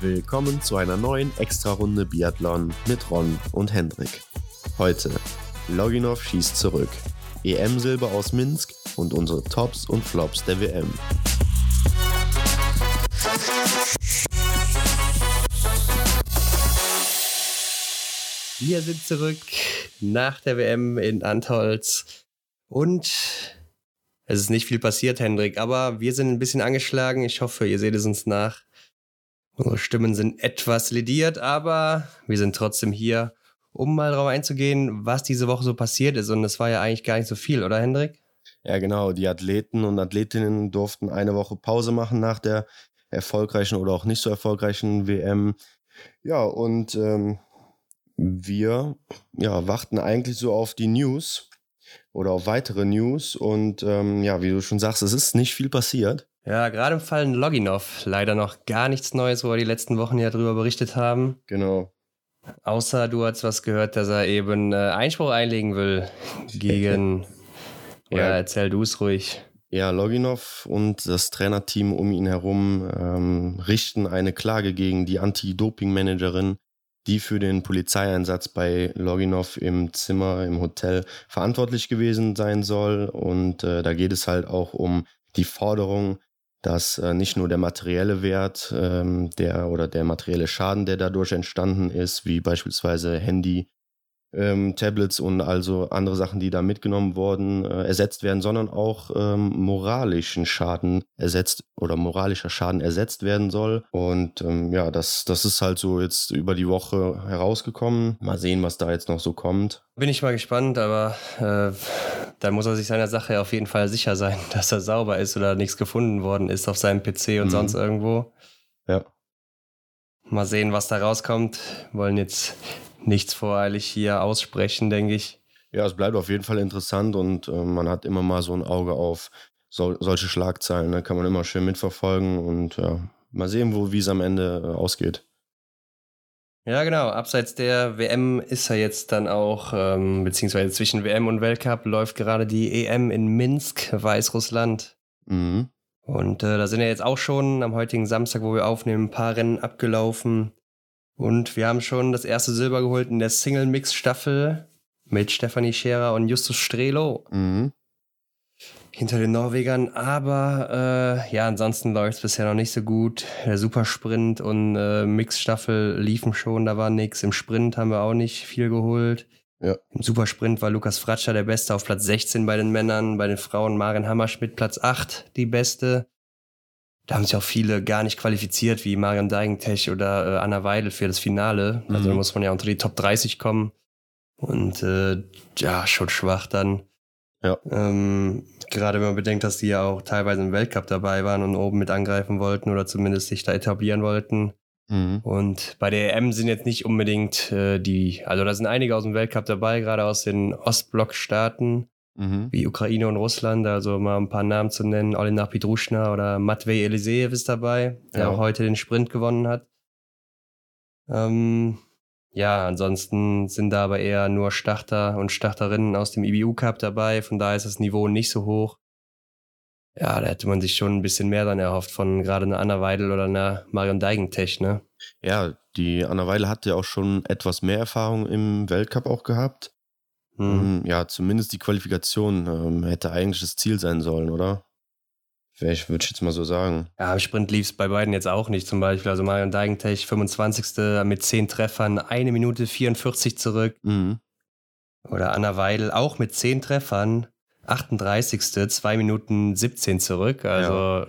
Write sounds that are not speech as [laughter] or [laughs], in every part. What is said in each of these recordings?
Willkommen zu einer neuen Extra-Runde Biathlon mit Ron und Hendrik. Heute Loginov schießt zurück, EM-Silber aus Minsk und unsere Tops und Flops der WM. Wir sind zurück nach der WM in Antholz und es ist nicht viel passiert, Hendrik, aber wir sind ein bisschen angeschlagen. Ich hoffe, ihr seht es uns nach. Unsere Stimmen sind etwas lediert, aber wir sind trotzdem hier, um mal darauf einzugehen, was diese Woche so passiert ist. Und es war ja eigentlich gar nicht so viel, oder Hendrik? Ja, genau. Die Athleten und Athletinnen durften eine Woche Pause machen nach der erfolgreichen oder auch nicht so erfolgreichen WM. Ja, und ähm, wir ja, warten eigentlich so auf die News oder auf weitere News. Und ähm, ja, wie du schon sagst, es ist nicht viel passiert. Ja, gerade im Fall Loginov leider noch gar nichts Neues, wo wir die letzten Wochen ja drüber berichtet haben. Genau. Außer du hast was gehört, dass er eben äh, Einspruch einlegen will [laughs] gegen. ja, ja, erzähl du es ruhig. Ja, Loginov und das Trainerteam um ihn herum ähm, richten eine Klage gegen die Anti-Doping-Managerin die für den Polizeieinsatz bei Loginov im Zimmer im Hotel verantwortlich gewesen sein soll. Und äh, da geht es halt auch um die Forderung, dass äh, nicht nur der materielle Wert ähm, der oder der materielle Schaden, der dadurch entstanden ist, wie beispielsweise Handy, ähm, Tablets und also andere Sachen, die da mitgenommen wurden, äh, ersetzt werden, sondern auch ähm, moralischen Schaden ersetzt oder moralischer Schaden ersetzt werden soll. Und ähm, ja, das, das ist halt so jetzt über die Woche herausgekommen. Mal sehen, was da jetzt noch so kommt. Bin ich mal gespannt, aber äh, da muss er sich seiner Sache auf jeden Fall sicher sein, [laughs] dass er sauber ist oder nichts gefunden worden ist auf seinem PC und mhm. sonst irgendwo. Ja. Mal sehen, was da rauskommt. Wollen jetzt nichts voreilig hier aussprechen, denke ich. Ja, es bleibt auf jeden Fall interessant und äh, man hat immer mal so ein Auge auf so, solche Schlagzeilen. Da ne? kann man immer schön mitverfolgen und ja, mal sehen, wo wie es am Ende äh, ausgeht. Ja, genau. Abseits der WM ist er jetzt dann auch, ähm, beziehungsweise zwischen WM und Weltcup läuft gerade die EM in Minsk, Weißrussland. Mhm. Und äh, da sind ja jetzt auch schon am heutigen Samstag, wo wir aufnehmen, ein paar Rennen abgelaufen. Und wir haben schon das erste Silber geholt in der Single-Mix-Staffel mit Stefanie Scherer und Justus Strelo. Mhm. Hinter den Norwegern, aber äh, ja, ansonsten läuft es bisher noch nicht so gut. Der Supersprint und äh, Mix-Staffel liefen schon, da war nichts. Im Sprint haben wir auch nicht viel geholt. Ja. Im Supersprint war Lukas Fratscher der Beste auf Platz 16 bei den Männern, bei den Frauen Maren Hammerschmidt Platz 8 die Beste. Da haben sich auch viele gar nicht qualifiziert, wie Marion Deigentech oder äh, Anna Weidel für das Finale. Also mhm. da muss man ja unter die Top 30 kommen. Und äh, ja, schon schwach dann. Ja. Ähm, gerade wenn man bedenkt, dass die ja auch teilweise im Weltcup dabei waren und oben mit angreifen wollten oder zumindest sich da etablieren wollten. Mhm. Und bei der EM sind jetzt nicht unbedingt äh, die, also da sind einige aus dem Weltcup dabei, gerade aus den Ostblock-Staaten mhm. wie Ukraine und Russland, also mal ein paar Namen zu nennen. Olena Pidruschna oder Matvey Eliseev ist dabei, der ja. auch heute den Sprint gewonnen hat. Ähm, ja, ansonsten sind da aber eher nur Starter und Starterinnen aus dem IBU Cup dabei, von daher ist das Niveau nicht so hoch. Ja, da hätte man sich schon ein bisschen mehr dann erhofft von gerade einer Anna Weidel oder einer Marion Deigentech, ne? Ja, die Anna Weidel hat ja auch schon etwas mehr Erfahrung im Weltcup auch gehabt. Mhm. Ja, zumindest die Qualifikation ähm, hätte eigentlich das Ziel sein sollen, oder? Ich würde jetzt mal so sagen. Ja, im Sprint lief es bei beiden jetzt auch nicht. Zum Beispiel, also Marion Deigentech, 25. mit 10 Treffern, 1 Minute 44 zurück. Mhm. Oder Anna Weidel auch mit 10 Treffern, 38. 2 Minuten 17 zurück. Also ja.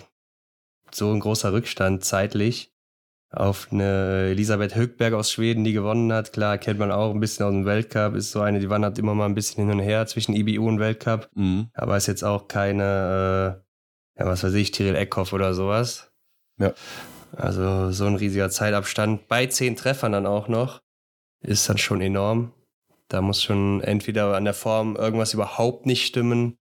so ein großer Rückstand zeitlich auf eine Elisabeth Högberg aus Schweden, die gewonnen hat. Klar, kennt man auch ein bisschen aus dem Weltcup, ist so eine, die wandert immer mal ein bisschen hin und her zwischen IBU und Weltcup. Mhm. Aber ist jetzt auch keine, äh, ja, was weiß ich, Tyrell Eckhoff oder sowas. Ja. Also so ein riesiger Zeitabstand. Bei zehn Treffern dann auch noch. Ist dann schon enorm. Da muss schon entweder an der Form irgendwas überhaupt nicht stimmen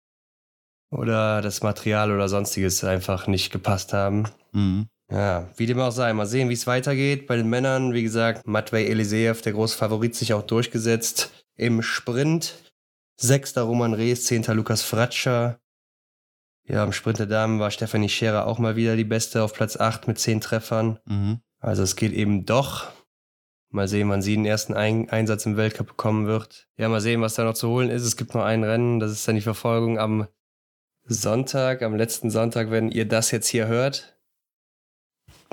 oder das Material oder sonstiges einfach nicht gepasst haben. Mhm. Ja, wie dem auch sei. Mal sehen, wie es weitergeht. Bei den Männern, wie gesagt, Matvey Eliseev, der große Favorit, sich auch durchgesetzt im Sprint. Sechster Roman Rees, zehnter Lukas Fratscher. Ja, im Sprint der Damen war Stefanie Scherer auch mal wieder die Beste auf Platz 8 mit 10 Treffern. Mhm. Also es geht eben doch. Mal sehen, wann sie den ersten Ein Einsatz im Weltcup bekommen wird. Ja, mal sehen, was da noch zu holen ist. Es gibt noch ein Rennen, das ist dann die Verfolgung am Sonntag, am letzten Sonntag, wenn ihr das jetzt hier hört.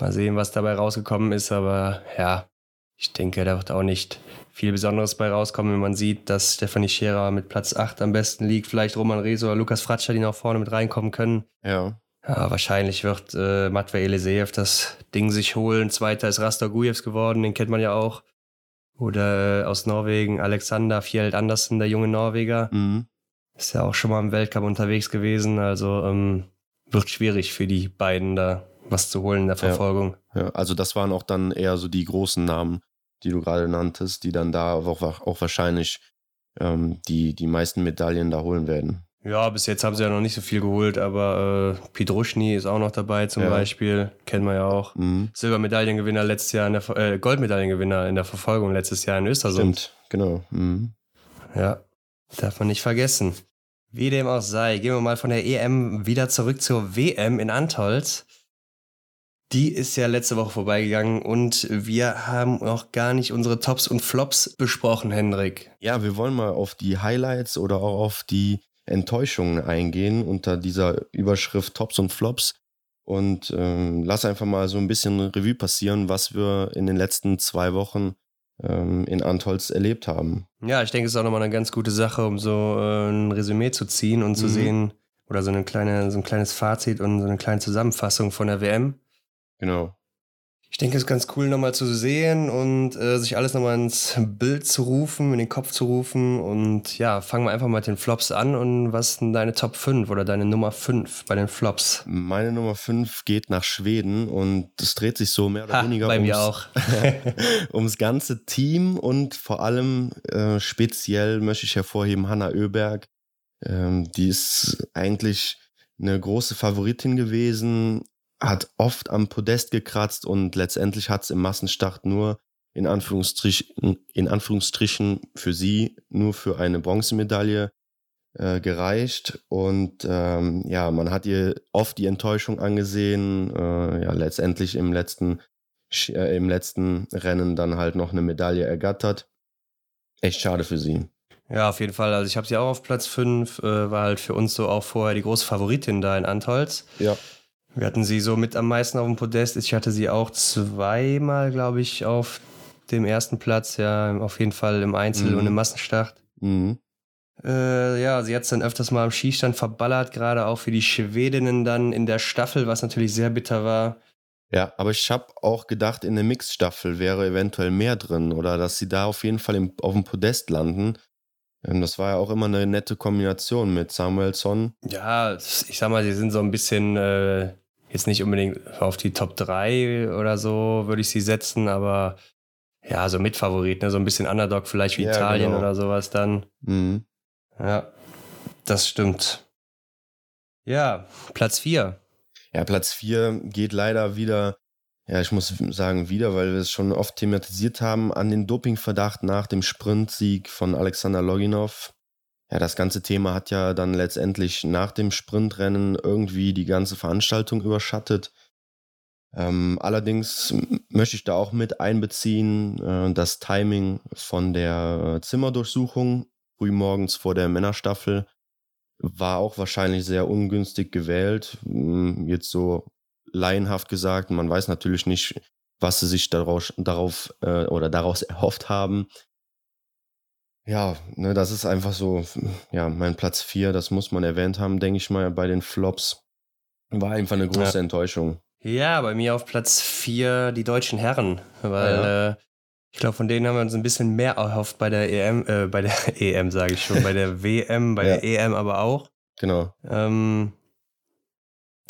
Mal sehen, was dabei rausgekommen ist, aber ja, ich denke, da wird auch nicht viel Besonderes bei rauskommen, wenn man sieht, dass Stefanie Scherer mit Platz 8 am besten liegt. Vielleicht Roman Rezo oder Lukas Fratscher, die noch vorne mit reinkommen können. Ja. Ja, wahrscheinlich wird äh, Matvei Eliseev das Ding sich holen. Zweiter ist Rastor Gujevs geworden, den kennt man ja auch. Oder äh, aus Norwegen Alexander Fjeld Andersen, der junge Norweger. Mhm. Ist ja auch schon mal im Weltcup unterwegs gewesen. Also ähm, wird schwierig für die beiden da was zu holen in der Verfolgung. Ja. ja. also das waren auch dann eher so die großen Namen, die du gerade nanntest, die dann da auch, auch wahrscheinlich ähm, die, die meisten Medaillen da holen werden. Ja, bis jetzt haben sie ja noch nicht so viel geholt, aber äh, Pidruschny ist auch noch dabei zum ja. Beispiel, kennen wir ja auch. Mhm. Silbermedaillengewinner letztes Jahr in der äh, Goldmedaillengewinner in der Verfolgung letztes Jahr in Östersund. Stimmt, genau. Mhm. Ja, darf man nicht vergessen. Wie dem auch sei, gehen wir mal von der EM wieder zurück zur WM in Antolz. Die ist ja letzte Woche vorbeigegangen und wir haben noch gar nicht unsere Tops und Flops besprochen, Hendrik. Ja, wir wollen mal auf die Highlights oder auch auf die Enttäuschungen eingehen unter dieser Überschrift Tops und Flops und ähm, lass einfach mal so ein bisschen Revue passieren, was wir in den letzten zwei Wochen ähm, in Antholz erlebt haben. Ja, ich denke, es ist auch nochmal eine ganz gute Sache, um so äh, ein Resümee zu ziehen und mhm. zu sehen, oder so, eine kleine, so ein kleines Fazit und so eine kleine Zusammenfassung von der WM. Genau. Ich denke, es ist ganz cool, nochmal zu sehen und äh, sich alles nochmal ins Bild zu rufen, in den Kopf zu rufen. Und ja, fangen wir einfach mal mit den Flops an. Und was sind deine Top 5 oder deine Nummer 5 bei den Flops? Meine Nummer 5 geht nach Schweden und es dreht sich so mehr oder ha, weniger bei ums, mir auch. [laughs] ums ganze Team und vor allem äh, speziell möchte ich hervorheben Hanna Oeberg. Ähm, die ist eigentlich eine große Favoritin gewesen, hat oft am Podest gekratzt und letztendlich hat es im Massenstart nur in Anführungsstrichen, in Anführungsstrichen für sie nur für eine Bronzemedaille äh, gereicht. Und ähm, ja, man hat ihr oft die Enttäuschung angesehen. Äh, ja, letztendlich im letzten, äh, im letzten Rennen dann halt noch eine Medaille ergattert. Echt schade für sie. Ja, auf jeden Fall. Also ich habe sie auch auf Platz 5, äh, war halt für uns so auch vorher die große Favoritin da in Antolz. Ja. Wir hatten sie so mit am meisten auf dem Podest. Ich hatte sie auch zweimal, glaube ich, auf dem ersten Platz. Ja, auf jeden Fall im Einzel mhm. und im Massenstart. Mhm. Äh, ja, sie hat es dann öfters mal am Skistand verballert, gerade auch für die Schwedinnen dann in der Staffel, was natürlich sehr bitter war. Ja, aber ich habe auch gedacht, in der Mixstaffel wäre eventuell mehr drin oder dass sie da auf jeden Fall im, auf dem Podest landen. Ähm, das war ja auch immer eine nette Kombination mit Samuelsson. Ja, ich sag mal, sie sind so ein bisschen äh, jetzt nicht unbedingt auf die Top 3 oder so, würde ich sie setzen, aber ja, so Mitfavorit, ne? so ein bisschen Underdog vielleicht wie ja, Italien genau. oder sowas dann. Mhm. Ja, das stimmt. Ja, Platz 4. Ja, Platz 4 geht leider wieder ja, ich muss sagen, wieder, weil wir es schon oft thematisiert haben, an den Dopingverdacht nach dem Sprintsieg von Alexander Loginov. Ja, das ganze Thema hat ja dann letztendlich nach dem Sprintrennen irgendwie die ganze Veranstaltung überschattet. Ähm, allerdings möchte ich da auch mit einbeziehen, äh, das Timing von der äh, Zimmerdurchsuchung frühmorgens vor der Männerstaffel war auch wahrscheinlich sehr ungünstig gewählt. Jetzt so laienhaft gesagt. Man weiß natürlich nicht, was sie sich daraus, darauf äh, oder daraus erhofft haben. Ja, ne, das ist einfach so, ja, mein Platz 4, das muss man erwähnt haben, denke ich mal, bei den Flops. War einfach eine große ja. Enttäuschung. Ja, bei mir auf Platz 4 die deutschen Herren, weil ja. äh, ich glaube, von denen haben wir uns ein bisschen mehr erhofft bei der EM, äh, bei der [laughs] EM sage ich schon, bei der [laughs] WM, bei ja. der EM aber auch. Genau. Ähm,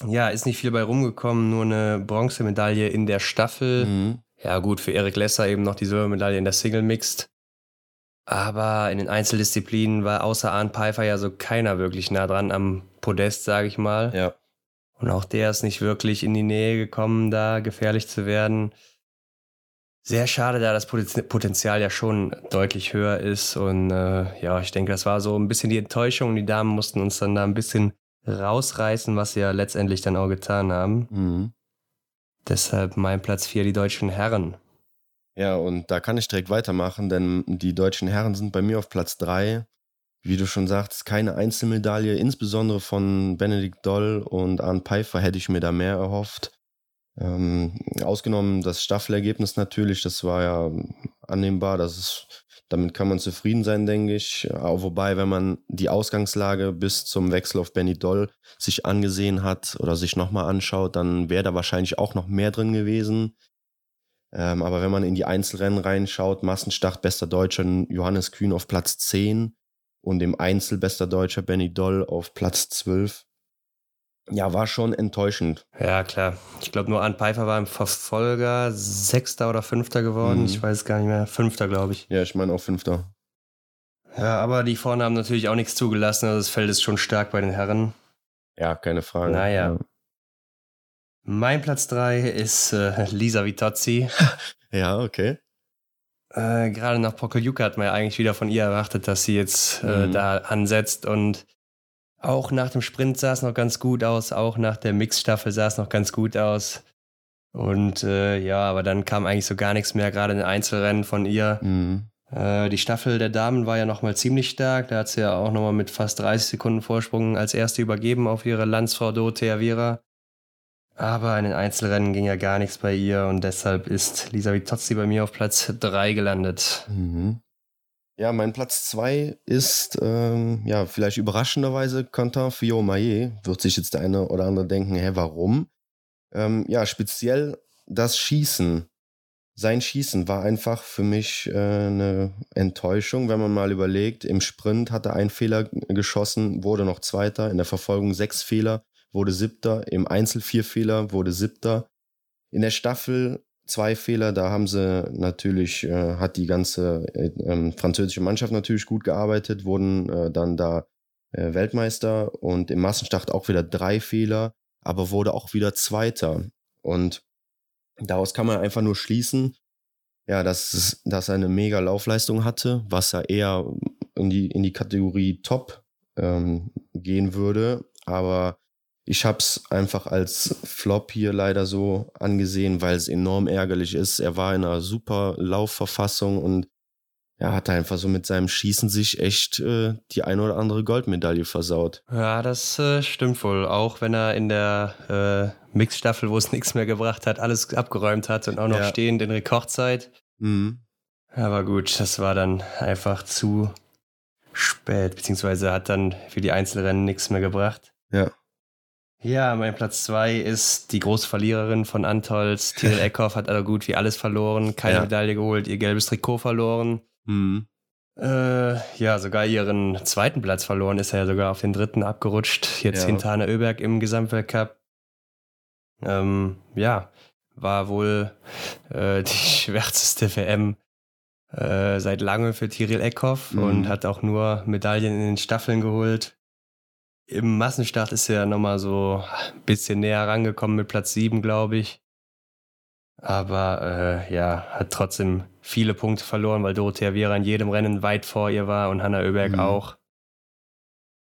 ja, ist nicht viel bei rumgekommen, nur eine Bronzemedaille in der Staffel. Mhm. Ja, gut, für Erik Lesser eben noch die Silbermedaille in der Single Mixed. Aber in den Einzeldisziplinen war außer Arndt Pfeiffer ja so keiner wirklich nah dran am Podest, sage ich mal. Ja. Und auch der ist nicht wirklich in die Nähe gekommen, da gefährlich zu werden. Sehr schade, da das Potenzial ja schon deutlich höher ist. Und äh, ja, ich denke, das war so ein bisschen die Enttäuschung. Die Damen mussten uns dann da ein bisschen rausreißen, was sie ja letztendlich dann auch getan haben. Mhm. Deshalb mein Platz 4, die deutschen Herren. Ja, und da kann ich direkt weitermachen, denn die deutschen Herren sind bei mir auf Platz 3. Wie du schon sagst, keine Einzelmedaille, insbesondere von Benedikt Doll und Arne Pfeiffer hätte ich mir da mehr erhofft. Ähm, ausgenommen das Staffelergebnis natürlich, das war ja annehmbar, das ist, damit kann man zufrieden sein, denke ich. Auch wobei, wenn man die Ausgangslage bis zum Wechsel auf Benny Doll sich angesehen hat oder sich nochmal anschaut, dann wäre da wahrscheinlich auch noch mehr drin gewesen. Ähm, aber wenn man in die Einzelrennen reinschaut, Massenstart bester Deutscher Johannes Kühn auf Platz 10 und im Einzel bester Deutscher Benny Doll auf Platz 12. Ja, war schon enttäuschend. Ja, klar. Ich glaube, nur Arne Pfeiffer war im Verfolger Sechster oder Fünfter geworden. Mhm. Ich weiß es gar nicht mehr. Fünfter, glaube ich. Ja, ich meine auch Fünfter. Ja, aber die vorne haben natürlich auch nichts zugelassen. Also das Feld ist schon stark bei den Herren. Ja, keine Frage. Naja. Ja. Mein Platz 3 ist äh, Lisa Vitozzi. [laughs] ja, okay. Äh, Gerade nach Pokeljuka hat man ja eigentlich wieder von ihr erwartet, dass sie jetzt äh, mhm. da ansetzt und auch nach dem Sprint sah es noch ganz gut aus, auch nach der Mixstaffel sah es noch ganz gut aus. Und äh, ja, aber dann kam eigentlich so gar nichts mehr, gerade in den Einzelrennen von ihr. Mhm. Äh, die Staffel der Damen war ja nochmal ziemlich stark. Da hat sie ja auch nochmal mit fast 30 Sekunden Vorsprung als erste übergeben auf ihre Landsfrau Dorothea Vera. Aber in den Einzelrennen ging ja gar nichts bei ihr und deshalb ist Lisa Vitozzi bei mir auf Platz 3 gelandet. Mhm. Ja, mein Platz 2 ist, ähm, ja, vielleicht überraschenderweise Quentin Fillon-Maillet. Wird sich jetzt der eine oder andere denken, hä, warum? Ähm, ja, speziell das Schießen. Sein Schießen war einfach für mich äh, eine Enttäuschung, wenn man mal überlegt. Im Sprint hat er einen Fehler geschossen, wurde noch Zweiter, in der Verfolgung sechs Fehler wurde siebter, im Einzel vier Fehler, wurde siebter. In der Staffel zwei Fehler, da haben sie natürlich, äh, hat die ganze äh, ähm, französische Mannschaft natürlich gut gearbeitet, wurden äh, dann da äh, Weltmeister und im Massenstart auch wieder drei Fehler, aber wurde auch wieder Zweiter. Und daraus kann man einfach nur schließen, ja, dass, dass er eine mega Laufleistung hatte, was er eher in die, in die Kategorie Top ähm, gehen würde. Aber ich habe es einfach als Flop hier leider so angesehen, weil es enorm ärgerlich ist. Er war in einer super Laufverfassung und er hat einfach so mit seinem Schießen sich echt äh, die ein oder andere Goldmedaille versaut. Ja, das äh, stimmt wohl. Auch wenn er in der äh, Mixstaffel, wo es [laughs] nichts mehr gebracht hat, alles abgeräumt hat und auch noch ja. stehend in Rekordzeit. Mhm. Aber gut, das war dann einfach zu spät, beziehungsweise hat dann für die Einzelrennen nichts mehr gebracht. Ja. Ja, mein Platz zwei ist die große Verliererin von Antolz. [laughs] Tyrell Eckhoff hat also gut wie alles verloren, keine ja. Medaille geholt, ihr gelbes Trikot verloren. Mhm. Äh, ja, sogar ihren zweiten Platz verloren, ist er ja sogar auf den dritten abgerutscht, jetzt ja. hinter Hanna Oeberg im Gesamtweltcup. Ähm, ja, war wohl äh, die [laughs] schwärzeste WM äh, seit langem für Tyrell Eckhoff mhm. und hat auch nur Medaillen in den Staffeln geholt. Im Massenstart ist er nochmal so ein bisschen näher rangekommen mit Platz 7, glaube ich. Aber äh, ja, hat trotzdem viele Punkte verloren, weil Dorothea Vera in jedem Rennen weit vor ihr war und Hanna Oeberg mhm. auch.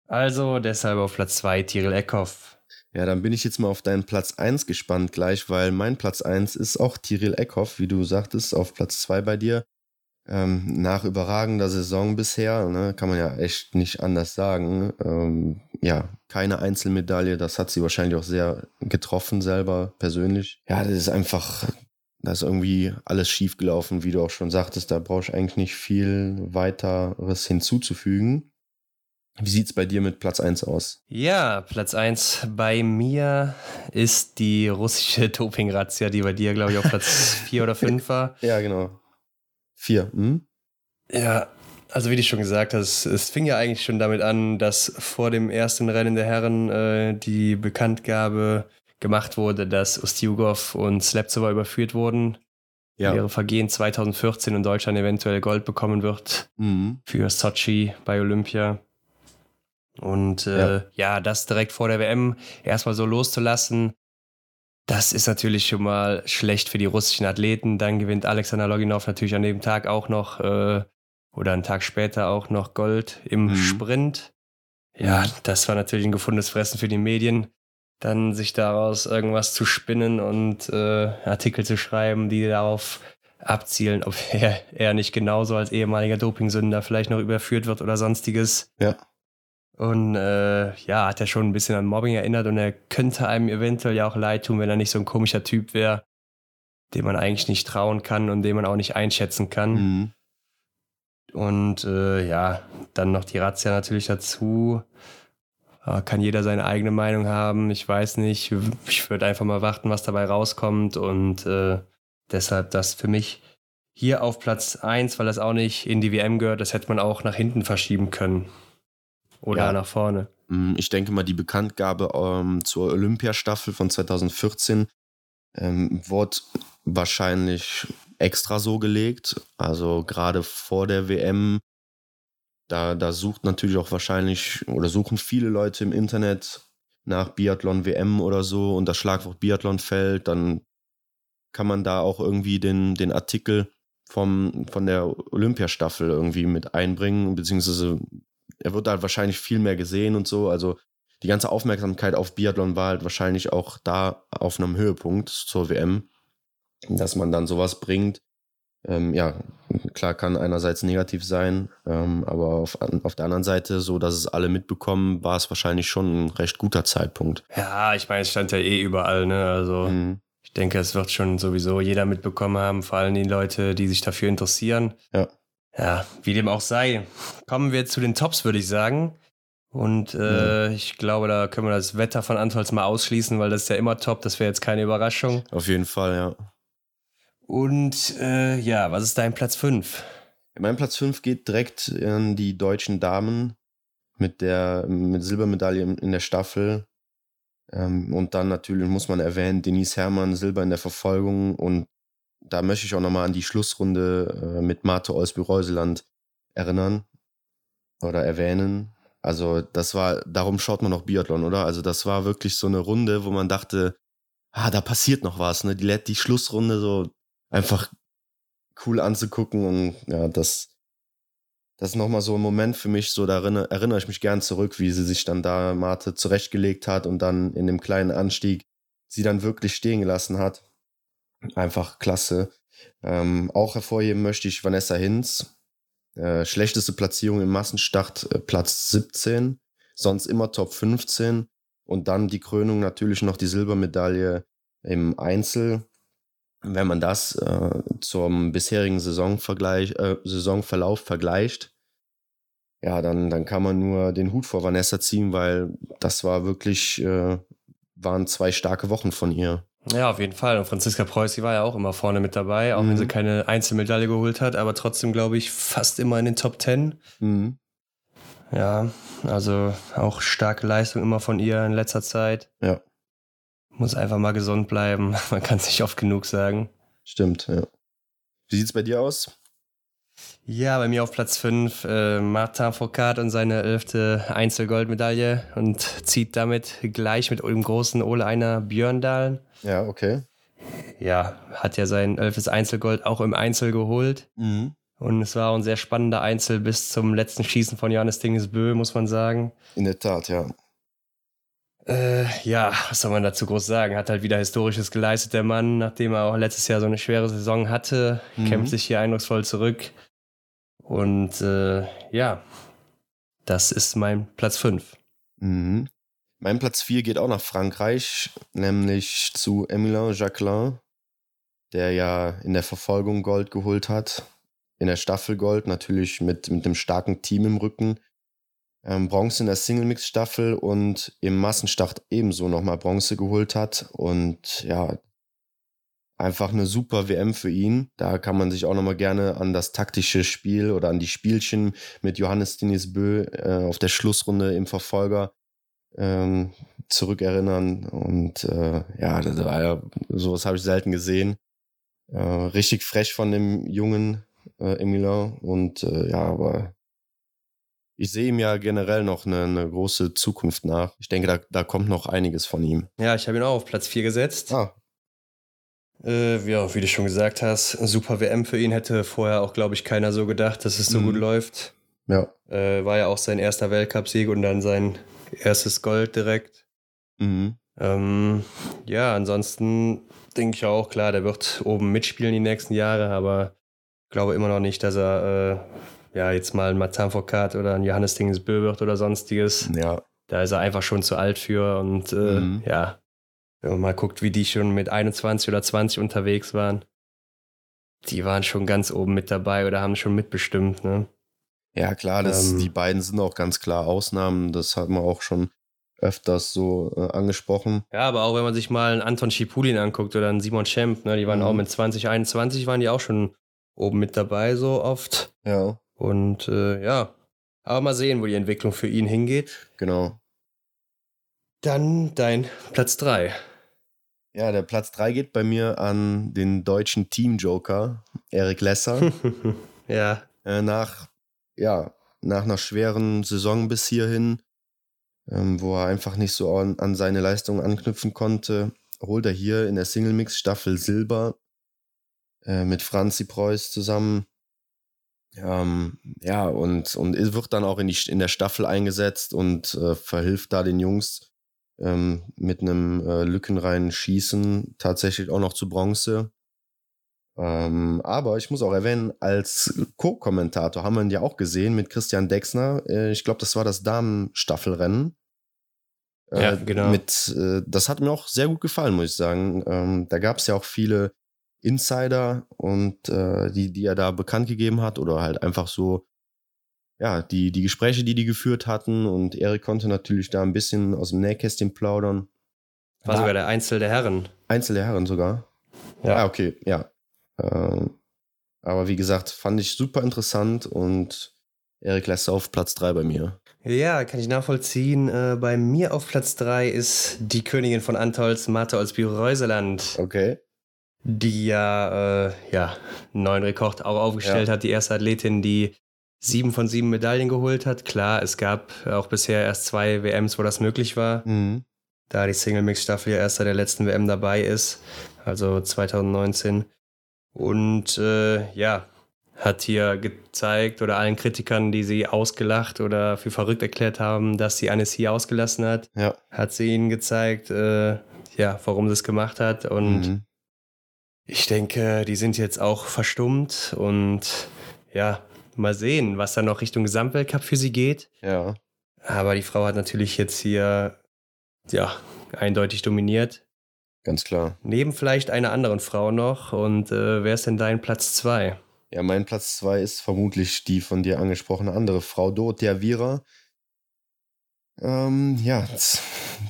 Also deshalb auf Platz 2 Tiril Eckhoff. Ja, dann bin ich jetzt mal auf deinen Platz 1 gespannt gleich, weil mein Platz 1 ist auch Tiril Eckhoff, wie du sagtest, auf Platz 2 bei dir. Ähm, nach überragender Saison bisher, ne, kann man ja echt nicht anders sagen. Ähm, ja, keine Einzelmedaille, das hat sie wahrscheinlich auch sehr getroffen selber persönlich. Ja, das ist einfach, da ist irgendwie alles schief gelaufen, wie du auch schon sagtest, da brauche ich eigentlich nicht viel weiteres hinzuzufügen. Wie sieht es bei dir mit Platz 1 aus? Ja, Platz 1 bei mir ist die russische [laughs] Doping-Razzia, die bei dir, glaube ich, auf Platz [laughs] 4 oder 5 war. Ja, genau. Vier. Hm? Ja, also wie du schon gesagt hast, es fing ja eigentlich schon damit an, dass vor dem ersten Rennen der Herren äh, die Bekanntgabe gemacht wurde, dass Ustjugov und Slepzova überführt wurden. Ja. Ihre Vergehen 2014 in Deutschland eventuell Gold bekommen wird mhm. für Sochi bei Olympia. Und äh, ja. ja, das direkt vor der WM erstmal so loszulassen, das ist natürlich schon mal schlecht für die russischen Athleten. Dann gewinnt Alexander Loginov natürlich an dem Tag auch noch äh, oder einen Tag später auch noch Gold im mhm. Sprint. Ja, das war natürlich ein gefundenes Fressen für die Medien, dann sich daraus irgendwas zu spinnen und äh, Artikel zu schreiben, die darauf abzielen, ob [laughs] er, er nicht genauso als ehemaliger Dopingsünder vielleicht noch überführt wird oder sonstiges. Ja. Und äh, ja, hat er schon ein bisschen an Mobbing erinnert und er könnte einem eventuell ja auch leid tun, wenn er nicht so ein komischer Typ wäre, dem man eigentlich nicht trauen kann und den man auch nicht einschätzen kann. Mhm. Und äh, ja, dann noch die Razzia natürlich dazu. Äh, kann jeder seine eigene Meinung haben. Ich weiß nicht. Ich würde einfach mal warten, was dabei rauskommt. Und äh, deshalb das für mich hier auf Platz 1, weil das auch nicht in die WM gehört. Das hätte man auch nach hinten verschieben können. Oder Ja. nach vorne. Mm, Ich denke mal, die Bekanntgabe ähm, zur Olympiastaffel von 2014 ähm, wurde wahrscheinlich extra so gelegt. Also gerade vor der WM, da, da sucht natürlich auch wahrscheinlich oder suchen viele Leute im Internet nach Biathlon WM oder so und das Schlagwort Biathlon fällt, dann kann man da auch irgendwie den, den Artikel vom, von der Olympiastaffel irgendwie mit einbringen, beziehungsweise er wird halt wahrscheinlich viel mehr gesehen und so. Also die ganze Aufmerksamkeit auf Biathlon war halt wahrscheinlich auch da auf einem Höhepunkt zur WM, dass man dann sowas bringt. Ähm, ja, klar kann einerseits negativ sein, ähm, aber auf, auf der anderen Seite, so dass es alle mitbekommen, war es wahrscheinlich schon ein recht guter Zeitpunkt. Ja, ich meine, es stand ja eh überall, ne? Also Mhm. ich denke, es wird schon sowieso jeder mitbekommen haben, vor allem die Leute, die sich dafür interessieren. Ja. Ja, wie dem auch sei. Kommen wir zu den Tops, würde ich sagen. Und äh, ich glaube, da können wir das Wetter von Antolz mal ausschließen, weil das ist ja immer top. Das wäre jetzt keine Überraschung. Auf jeden Fall, ja. Und äh, ja, was ist dein Platz 5? Mein Platz 5 geht direkt an die deutschen Damen mit der mit Silbermedaille in der Staffel. Ähm, und dann natürlich muss man erwähnen, Denise Herrmann, Silber in der Verfolgung. Und da möchte ich auch nochmal an die Schlussrunde äh, mit Marte Olsby-Reuseland erinnern oder erwähnen. Also das war, darum schaut man auch Biathlon, oder? Also das war wirklich so eine Runde, wo man dachte, ah, da passiert noch was, ne? Die, let- die Schlussrunde so einfach cool anzugucken und ja, das, das ist nochmal so ein Moment für mich, so da erinnere, erinnere ich mich gern zurück, wie sie sich dann da Marte zurechtgelegt hat und dann in dem kleinen Anstieg sie dann wirklich stehen gelassen hat. Einfach klasse. Ähm, auch hervorheben möchte ich Vanessa Hinz. Äh, schlechteste Platzierung im Massenstart, äh, Platz 17, sonst immer Top 15. Und dann die Krönung natürlich noch die Silbermedaille im Einzel. Wenn man das äh, zum bisherigen Saisonvergleich, äh, Saisonverlauf vergleicht, ja, dann, dann kann man nur den Hut vor Vanessa ziehen, weil das war wirklich, äh, waren zwei starke Wochen von ihr. Ja, auf jeden Fall. Und Franziska Preuß, die war ja auch immer vorne mit dabei, auch wenn Mhm. sie keine Einzelmedaille geholt hat, aber trotzdem, glaube ich, fast immer in den Top 10. Mhm. Ja, also auch starke Leistung immer von ihr in letzter Zeit. Ja. Muss einfach mal gesund bleiben. [laughs] Man kann es nicht oft genug sagen. Stimmt, ja. Wie sieht's bei dir aus? Ja, bei mir auf Platz 5 äh, Martin Foucault und seine elfte Einzelgoldmedaille und zieht damit gleich mit dem großen Ole Einer Björndalen. Ja, okay. Ja, hat ja sein elftes Einzelgold auch im Einzel geholt. Mhm. Und es war ein sehr spannender Einzel bis zum letzten Schießen von Johannes Dingesbö, muss man sagen. In der Tat, ja. Äh, ja, was soll man dazu groß sagen? Hat halt wieder Historisches geleistet, der Mann, nachdem er auch letztes Jahr so eine schwere Saison hatte, Mhm. kämpft sich hier eindrucksvoll zurück. Und äh, ja, das ist mein Platz 5. Mhm. Mein Platz 4 geht auch nach Frankreich, nämlich zu Emilien Jacquelin, der ja in der Verfolgung Gold geholt hat. In der Staffel Gold, natürlich mit, mit einem starken Team im Rücken. Ähm, Bronze in der Single-Mix-Staffel und im Massenstart ebenso nochmal Bronze geholt hat. Und ja, einfach eine super WM für ihn. Da kann man sich auch nochmal gerne an das taktische Spiel oder an die Spielchen mit Johannes Denis Bö äh, auf der Schlussrunde im Verfolger ähm, zurückerinnern. Und äh, ja, das war ja, sowas habe ich selten gesehen. Äh, richtig frech von dem jungen äh, Emilien. Und äh, ja, aber ich sehe ihm ja generell noch eine, eine große Zukunft nach. Ich denke, da, da kommt noch einiges von ihm. Ja, ich habe ihn auch auf Platz 4 gesetzt. Ah, Äh, ja, wie du schon gesagt hast, super WM für ihn hätte vorher auch, glaube ich, keiner so gedacht, dass es so Mhm. gut läuft. Ja. Äh, war ja auch sein erster Weltcupsieg und dann sein erstes Gold direkt. Mhm. Ähm, ja, ansonsten denke ich auch, klar, der wird oben mitspielen die nächsten Jahre, aber ich glaube immer noch nicht, dass er äh, ja jetzt mal ein Martin Foucault oder ein Johannes Dingesbö wird oder sonstiges. Ja. Da ist er einfach schon zu alt für und äh, Mhm. ja, wenn man mal guckt, wie die schon mit 21 oder 20 unterwegs waren, die waren schon ganz oben mit dabei oder haben schon mitbestimmt, ne? Ja, klar, das, Ähm. die beiden sind auch ganz klar Ausnahmen. Das hat man auch schon öfters so äh, angesprochen. Ja, aber auch wenn man sich mal einen Anton Schipulin anguckt oder einen Simon Schemp, ne, die waren Mhm. auch mit 20, 21 waren die auch schon oben mit dabei, so oft. Ja. Und äh, ja, aber mal sehen, wo die Entwicklung für ihn hingeht. Genau. Dann dein Platz 3. Ja, der Platz 3 geht bei mir an den deutschen Team-Joker, Erik Lesser. [laughs] ja, äh, nach, ja, nach einer schweren Saison bis hierhin, ähm, wo er einfach nicht so an, an seine Leistung anknüpfen konnte, holt er hier in der Single-Mix-Staffel Silber äh, mit Franzi Preuß zusammen. Ähm, ja, und, und wird dann auch in, die, in der Staffel eingesetzt und äh, verhilft da den Jungs ähm, mit einem äh, lückenreinen Schießen tatsächlich auch noch zu Bronze. Ähm, aber ich muss auch erwähnen, als Co-Kommentator haben wir ihn ja auch gesehen mit Christian Dexner. Äh, ich glaube, das war das Damenstaffelrennen. Äh, Ja, genau. Mit, äh, das hat mir auch sehr gut gefallen, muss ich sagen. Ähm, da gab es ja auch viele Insider und äh, die, die er da bekannt gegeben hat oder halt einfach so, ja, die, die Gespräche, die die geführt hatten und Erik konnte natürlich da ein bisschen aus dem Nähkästchen plaudern. war sogar der Einzel der Herren. Einzel der Herren sogar. Ja. Ah, okay, ja. Ähm, aber wie gesagt, fand ich super interessant und Erik lässt auf Platz 3 bei mir. Ja, kann ich nachvollziehen. Äh, bei mir auf Platz 3 ist die Königin von Antolz, Martha Olsby-Reuseland. Okay. Die ja, äh, ja einen neuen Rekord auch aufgestellt Ja. hat. Die erste Athletin, die sieben von sieben Medaillen geholt hat. Klar, es gab auch bisher erst zwei WMs, wo das möglich war. Mhm. Da die Single-Mix-Staffel ja erst seit der letzten WM dabei ist, also 2019. Und äh, ja, hat hier gezeigt oder allen Kritikern, die sie ausgelacht oder für verrückt erklärt haben, dass sie Annecy ausgelassen hat, Ja. hat sie ihnen gezeigt, äh, ja, warum sie es gemacht hat. Und Mhm. Ich denke, die sind jetzt auch verstummt und ja, mal sehen, was da noch Richtung Gesamtweltcup für sie geht. Ja. Aber die Frau hat natürlich jetzt hier ja eindeutig dominiert. Ganz klar. Neben vielleicht einer anderen Frau noch. Und äh, wer ist denn dein Platz zwei? Ja, mein Platz 2 ist vermutlich die von dir angesprochene andere Frau, Dorothea Viera. Ähm, ja,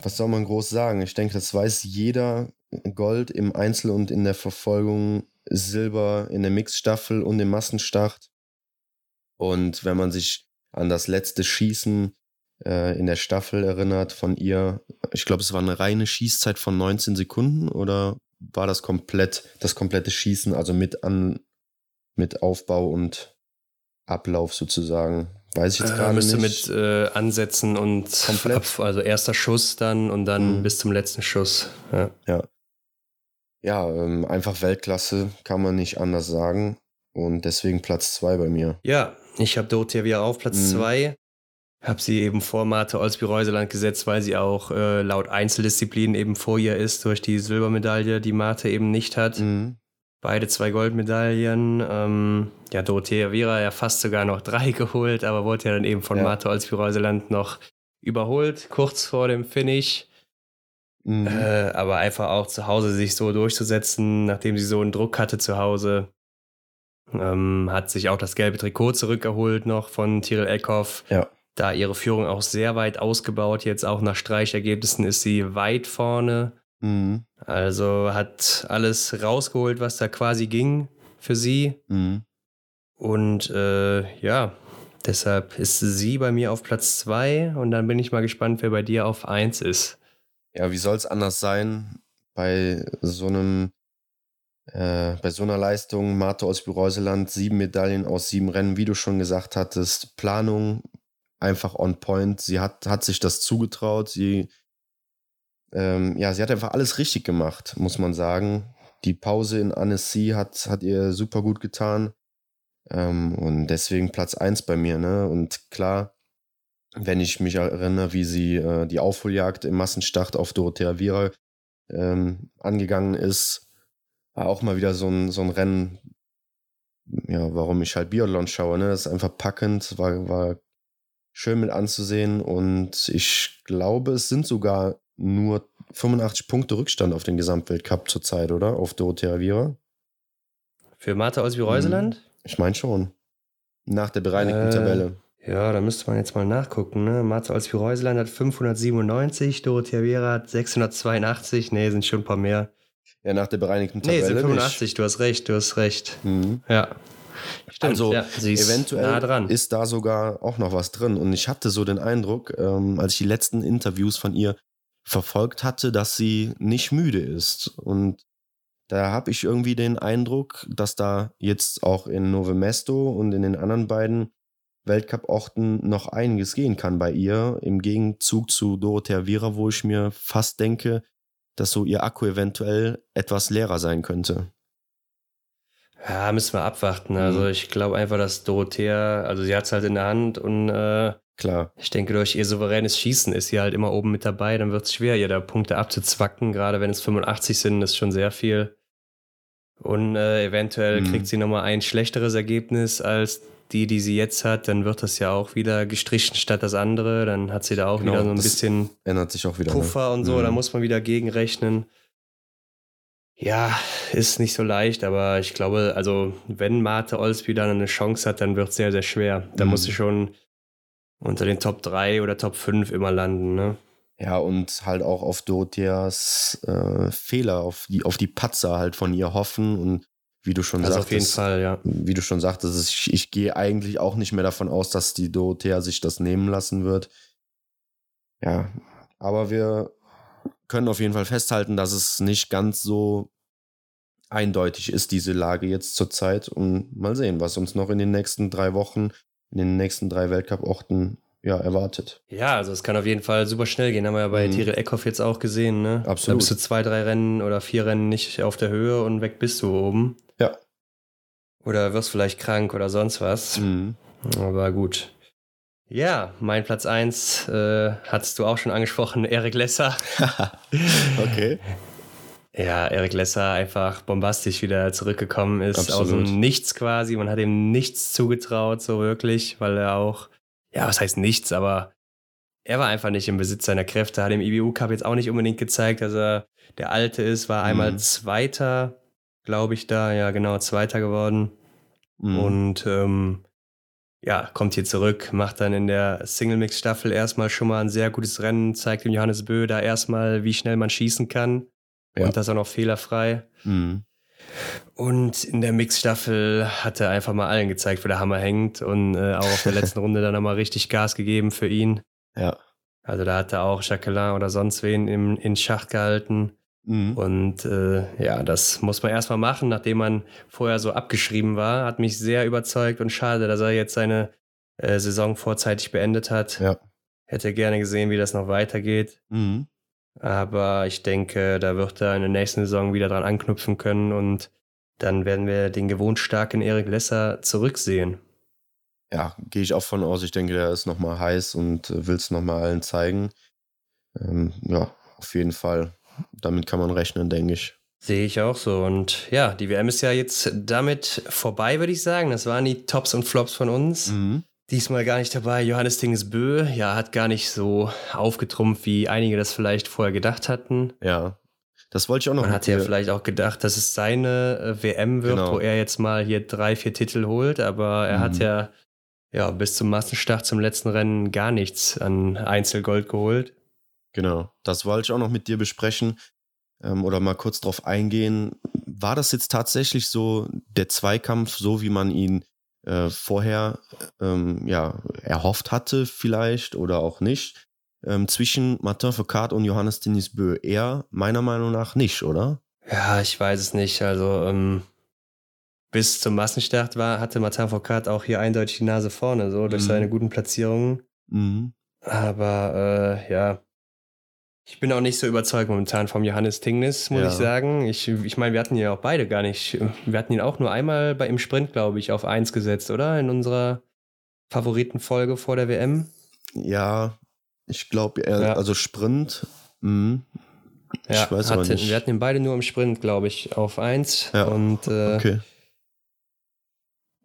was soll man groß sagen? Ich denke, das weiß jeder. Gold im Einzel und in der Verfolgung, Silber in der Mixstaffel und im Massenstart. Und wenn man sich an das letzte Schießen äh, in der Staffel erinnert von ihr, ich glaube, es war eine reine Schießzeit von 19 Sekunden oder war das komplett, das komplette Schießen, also mit an, mit Aufbau und Ablauf sozusagen. Weiß ich jetzt Äh, gerade müsste nicht. mit äh, Ansätzen und Komplett. ab, also erster Schuss dann und dann Mhm. bis zum letzten Schuss. Ja. ja, ähm, einfach Weltklasse, kann man nicht anders sagen. Und deswegen Platz zwei bei mir. Ja, ich habe Dorothea wieder auf Platz Mhm. zwei. Habe sie eben vor Marte Olsby-Reuseland gesetzt, weil sie auch äh, laut Einzeldisziplinen eben vor ihr ist durch die Silbermedaille, die Marte eben nicht hat. Mhm. Beide zwei Goldmedaillen. Ähm, ja, Dorothea Vera ja fast sogar noch drei [laughs] geholt, aber wurde ja dann eben von Ja. Marte Olsby-Reuseland noch überholt, kurz vor dem Finish. Mhm. Äh, aber einfach auch zu Hause sich so durchzusetzen, nachdem sie so einen Druck hatte zu Hause. Ähm, hat sich auch das gelbe Trikot zurückgeholt noch von Tyrell Eckhoff. Ja. Da ihre Führung auch sehr weit ausgebaut. Jetzt auch nach Streichergebnissen ist sie weit vorne. Mhm. Also hat alles rausgeholt, was da quasi ging für sie. Mhm. Und äh, ja, deshalb ist sie bei mir auf Platz zwei und dann bin ich mal gespannt, wer bei dir auf eins ist. Ja, wie soll es anders sein bei so einem, äh, bei so einer Leistung? Martha aus Reuseland, sieben Medaillen aus sieben Rennen, wie du schon gesagt hattest, Planung einfach on point. Sie hat, hat sich das zugetraut. Sie, ähm, ja, sie hat einfach alles richtig gemacht, muss man sagen. Die Pause in Annecy hat, hat ihr super gut getan. Ähm, und deswegen Platz 1 bei mir. Ne? Und klar, wenn ich mich erinnere, wie sie äh, die Aufholjagd im Massenstart auf Dorothea Viera ähm, angegangen ist, war auch mal wieder so ein, so ein Rennen, ja, warum ich halt Biathlon schaue. Ne? Das ist einfach packend, war, war schön mit anzusehen und ich glaube, es sind sogar nur 85 Punkte Rückstand auf den Gesamtweltcup zurzeit, oder? Auf Dorothea Viera. Für Martha aus wie Reuseland? Ich meine schon. Nach der bereinigten Äh, Tabelle. Ja, da müsste man jetzt mal nachgucken. Ne? Martha als wie Reuseland hat 597, Dorothea Viera hat 682. Nee, sind schon ein paar mehr. Ja, nach der bereinigten Nee, Tabelle. sind nicht. 85, du hast recht, du hast recht. Mhm. Ja. Stimmt, Also ja, sie ist eventuell nah dran. ist da sogar auch noch was drin. Und ich hatte so den Eindruck, ähm, als ich die letzten Interviews von ihr verfolgt hatte, dass sie nicht müde ist. Und da habe ich irgendwie den Eindruck, dass da jetzt auch in Nove Mesto und in den anderen beiden Weltcup-Orten noch einiges gehen kann bei ihr. Im Gegenzug zu Dorothea Viera, wo ich mir fast denke, dass so ihr Akku eventuell etwas leerer sein könnte. Ja, müssen wir abwarten. Also Mhm. ich glaube einfach, dass Dorothea, also sie hat es halt in der Hand und äh, Klar. ich denke, durch ihr souveränes Schießen ist sie halt immer oben mit dabei. Dann wird es schwer, ihr da Punkte abzuzwacken. Gerade wenn es 85 sind, ist schon sehr viel. Und äh, eventuell Mhm. kriegt sie nochmal ein schlechteres Ergebnis als die, die sie jetzt hat. Dann wird das ja auch wieder gestrichen statt das andere. Dann hat sie da auch Genau, wieder so ein bisschen Ändert sich auch wieder. ne? Puffer und so, Mhm. da muss man wieder gegenrechnen. Ja, ist nicht so leicht, aber ich glaube, also wenn Marte Olsby dann eine Chance hat, dann wird es sehr, sehr schwer. Da Mhm. muss sie schon unter den Top 3 oder Top 5 immer landen, ne? Ja, und halt auch auf Dorotheas äh, Fehler, auf die, auf die Patzer halt von ihr hoffen und wie du schon Also sagtest, auf jeden Fall, ja. wie du schon sagtest, ich, ich gehe eigentlich auch nicht mehr davon aus, dass die Dorothea sich das nehmen lassen wird. Ja, aber wir können auf jeden Fall festhalten, dass es nicht ganz so eindeutig ist, diese Lage jetzt zurzeit. Und mal sehen, was uns noch in den nächsten drei Wochen, in den nächsten drei Weltcup-Orten ja, erwartet. Ja, also es kann auf jeden Fall super schnell gehen. Haben wir ja bei Mhm. Tyrell Eckhoff jetzt auch gesehen, ne? Absolut. Da bist du zwei, drei Rennen oder vier Rennen nicht auf der Höhe und weg bist du oben. Ja. Oder wirst vielleicht krank oder sonst was. Mhm. Aber gut. Ja, mein Platz 1 äh, hattest du auch schon angesprochen, [laughs] Erik Lesser. [laughs] okay. Ja, Erik Lesser einfach bombastisch wieder zurückgekommen ist aus Absolut. dem Nichts quasi. Man hat ihm nichts zugetraut, so wirklich, weil er auch, ja, was heißt nichts, aber er war einfach nicht im Besitz seiner Kräfte, hat im IBU Cup jetzt auch nicht unbedingt gezeigt, dass er der Alte ist, war einmal Mhm. Zweiter, glaube ich, da, ja, genau, Zweiter geworden. Mhm. Und ähm, ja, kommt hier zurück, macht dann in der Single-Mix-Staffel erstmal schon mal ein sehr gutes Rennen, zeigt dem Johannes Bö da erstmal, wie schnell man schießen kann. Ja. Und das auch noch fehlerfrei. Mhm. Und in der Mix-Staffel hat er einfach mal allen gezeigt, wo der Hammer hängt und äh, auch auf der [laughs] letzten Runde dann nochmal richtig Gas gegeben für ihn. Ja. Also da hat er auch Jacqueline oder sonst wen im, in Schach gehalten. Mhm. Und äh, ja, das muss man erstmal machen, nachdem man vorher so abgeschrieben war. Hat mich sehr überzeugt und schade, dass er jetzt seine äh, Saison vorzeitig beendet hat. Ja. Hätte gerne gesehen, wie das noch weitergeht. Mhm. Aber ich denke, da wird er in der nächsten Saison wieder dran anknüpfen können und dann werden wir den gewohnt starken Erik Lesser zurücksehen. Ja, gehe ich auch von aus. Ich denke, der ist nochmal heiß und äh, will es nochmal allen zeigen. Ähm, ja, auf jeden Fall. Damit kann man rechnen, denke ich. Sehe ich auch so. Und ja, die WM ist ja jetzt damit vorbei, würde ich sagen. Das waren die Tops und Flops von uns. Mhm. Diesmal gar nicht dabei. Johannes Tingesbö, ja, hat gar nicht so aufgetrumpft, wie einige das vielleicht vorher gedacht hatten. Ja. Das wollte ich auch noch Man hatte ja vielleicht auch gedacht, dass es seine äh, WM wird, Genau. wo er jetzt mal hier drei, vier Titel holt, aber er hat Mhm. ja, ja bis zum Massenstart zum letzten Rennen gar nichts an Einzelgold geholt. Genau. Das wollte ich auch noch mit dir besprechen ähm, oder mal kurz drauf eingehen. War das jetzt tatsächlich so der Zweikampf, so wie man ihn äh, vorher ähm, ja, erhofft hatte, vielleicht oder auch nicht, ähm, zwischen Martin Foucault und Johannes Denis Bö? Eher meiner Meinung nach nicht, oder? Ja, ich weiß es nicht. Also ähm, bis zum Massenstart war, hatte Martin Foucault auch hier eindeutig die Nase vorne, so durch Mhm. seine guten Platzierungen. Mhm. Aber äh, ja, Ich bin auch nicht so überzeugt momentan vom Johannes Tingnis, muss Ja. ich sagen. Ich, ich meine, wir hatten ihn ja auch beide gar nicht. Wir hatten ihn auch nur einmal bei im Sprint, glaube ich, auf 1 gesetzt, oder? In unserer Favoritenfolge vor der WM. Ja, ich glaube, Ja. also Sprint. mhm. Ja, ich weiß hatte, nicht. Wir hatten ihn beide nur im Sprint, glaube ich, auf 1. Ja, Und äh, Okay.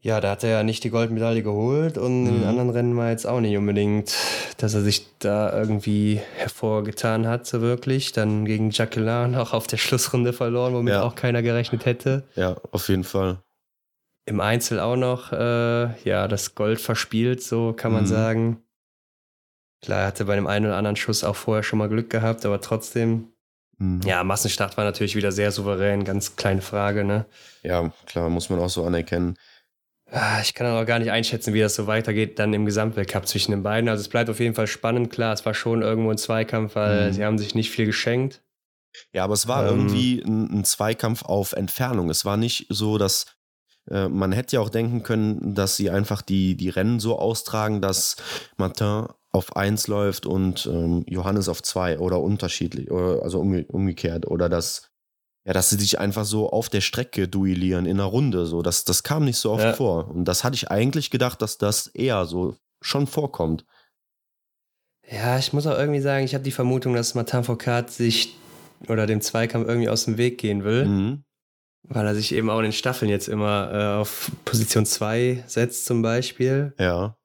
Ja, da hat er ja nicht die Goldmedaille geholt und in den Mhm. anderen Rennen war jetzt auch nicht unbedingt, dass er sich da irgendwie hervorgetan hat, so wirklich. Dann gegen Jacqueline auch auf der Schlussrunde verloren, womit Ja. auch keiner gerechnet hätte. Ja, auf jeden Fall. Im Einzel auch noch, äh, ja, das Gold verspielt, so kann man Mhm. sagen. Klar, er hatte bei dem einen oder anderen Schuss auch vorher schon mal Glück gehabt, aber trotzdem, Mhm. ja, Massenstart war natürlich wieder sehr souverän, ganz kleine Frage, ne? Ja, klar, muss man auch so anerkennen. Ah, Ich kann aber gar nicht einschätzen, wie das so weitergeht dann im Gesamtweltcup zwischen den beiden. Also es bleibt auf jeden Fall spannend. Klar, es war schon irgendwo ein Zweikampf, weil Mhm. sie haben sich nicht viel geschenkt. Ja, aber es war Ähm. irgendwie ein, ein Zweikampf auf Entfernung. Es war nicht so, dass äh, man hätte ja auch denken können, dass sie einfach die, die Rennen so austragen, dass Martin auf 1 läuft und ähm, Johannes auf 2 oder unterschiedlich, oder, also umge umgekehrt. Oder dass, ja, dass sie sich einfach so auf der Strecke duellieren in einer Runde. So. Das, das kam nicht so oft Ja. vor. Und das hatte ich eigentlich gedacht, dass das eher so schon vorkommt. Ja, ich muss auch irgendwie sagen, ich habe die Vermutung, dass Martin Foucault sich oder dem Zweikampf irgendwie aus dem Weg gehen will, Mhm. weil er sich eben auch in den Staffeln jetzt immer äh, auf Position 2 setzt zum Beispiel. Ja.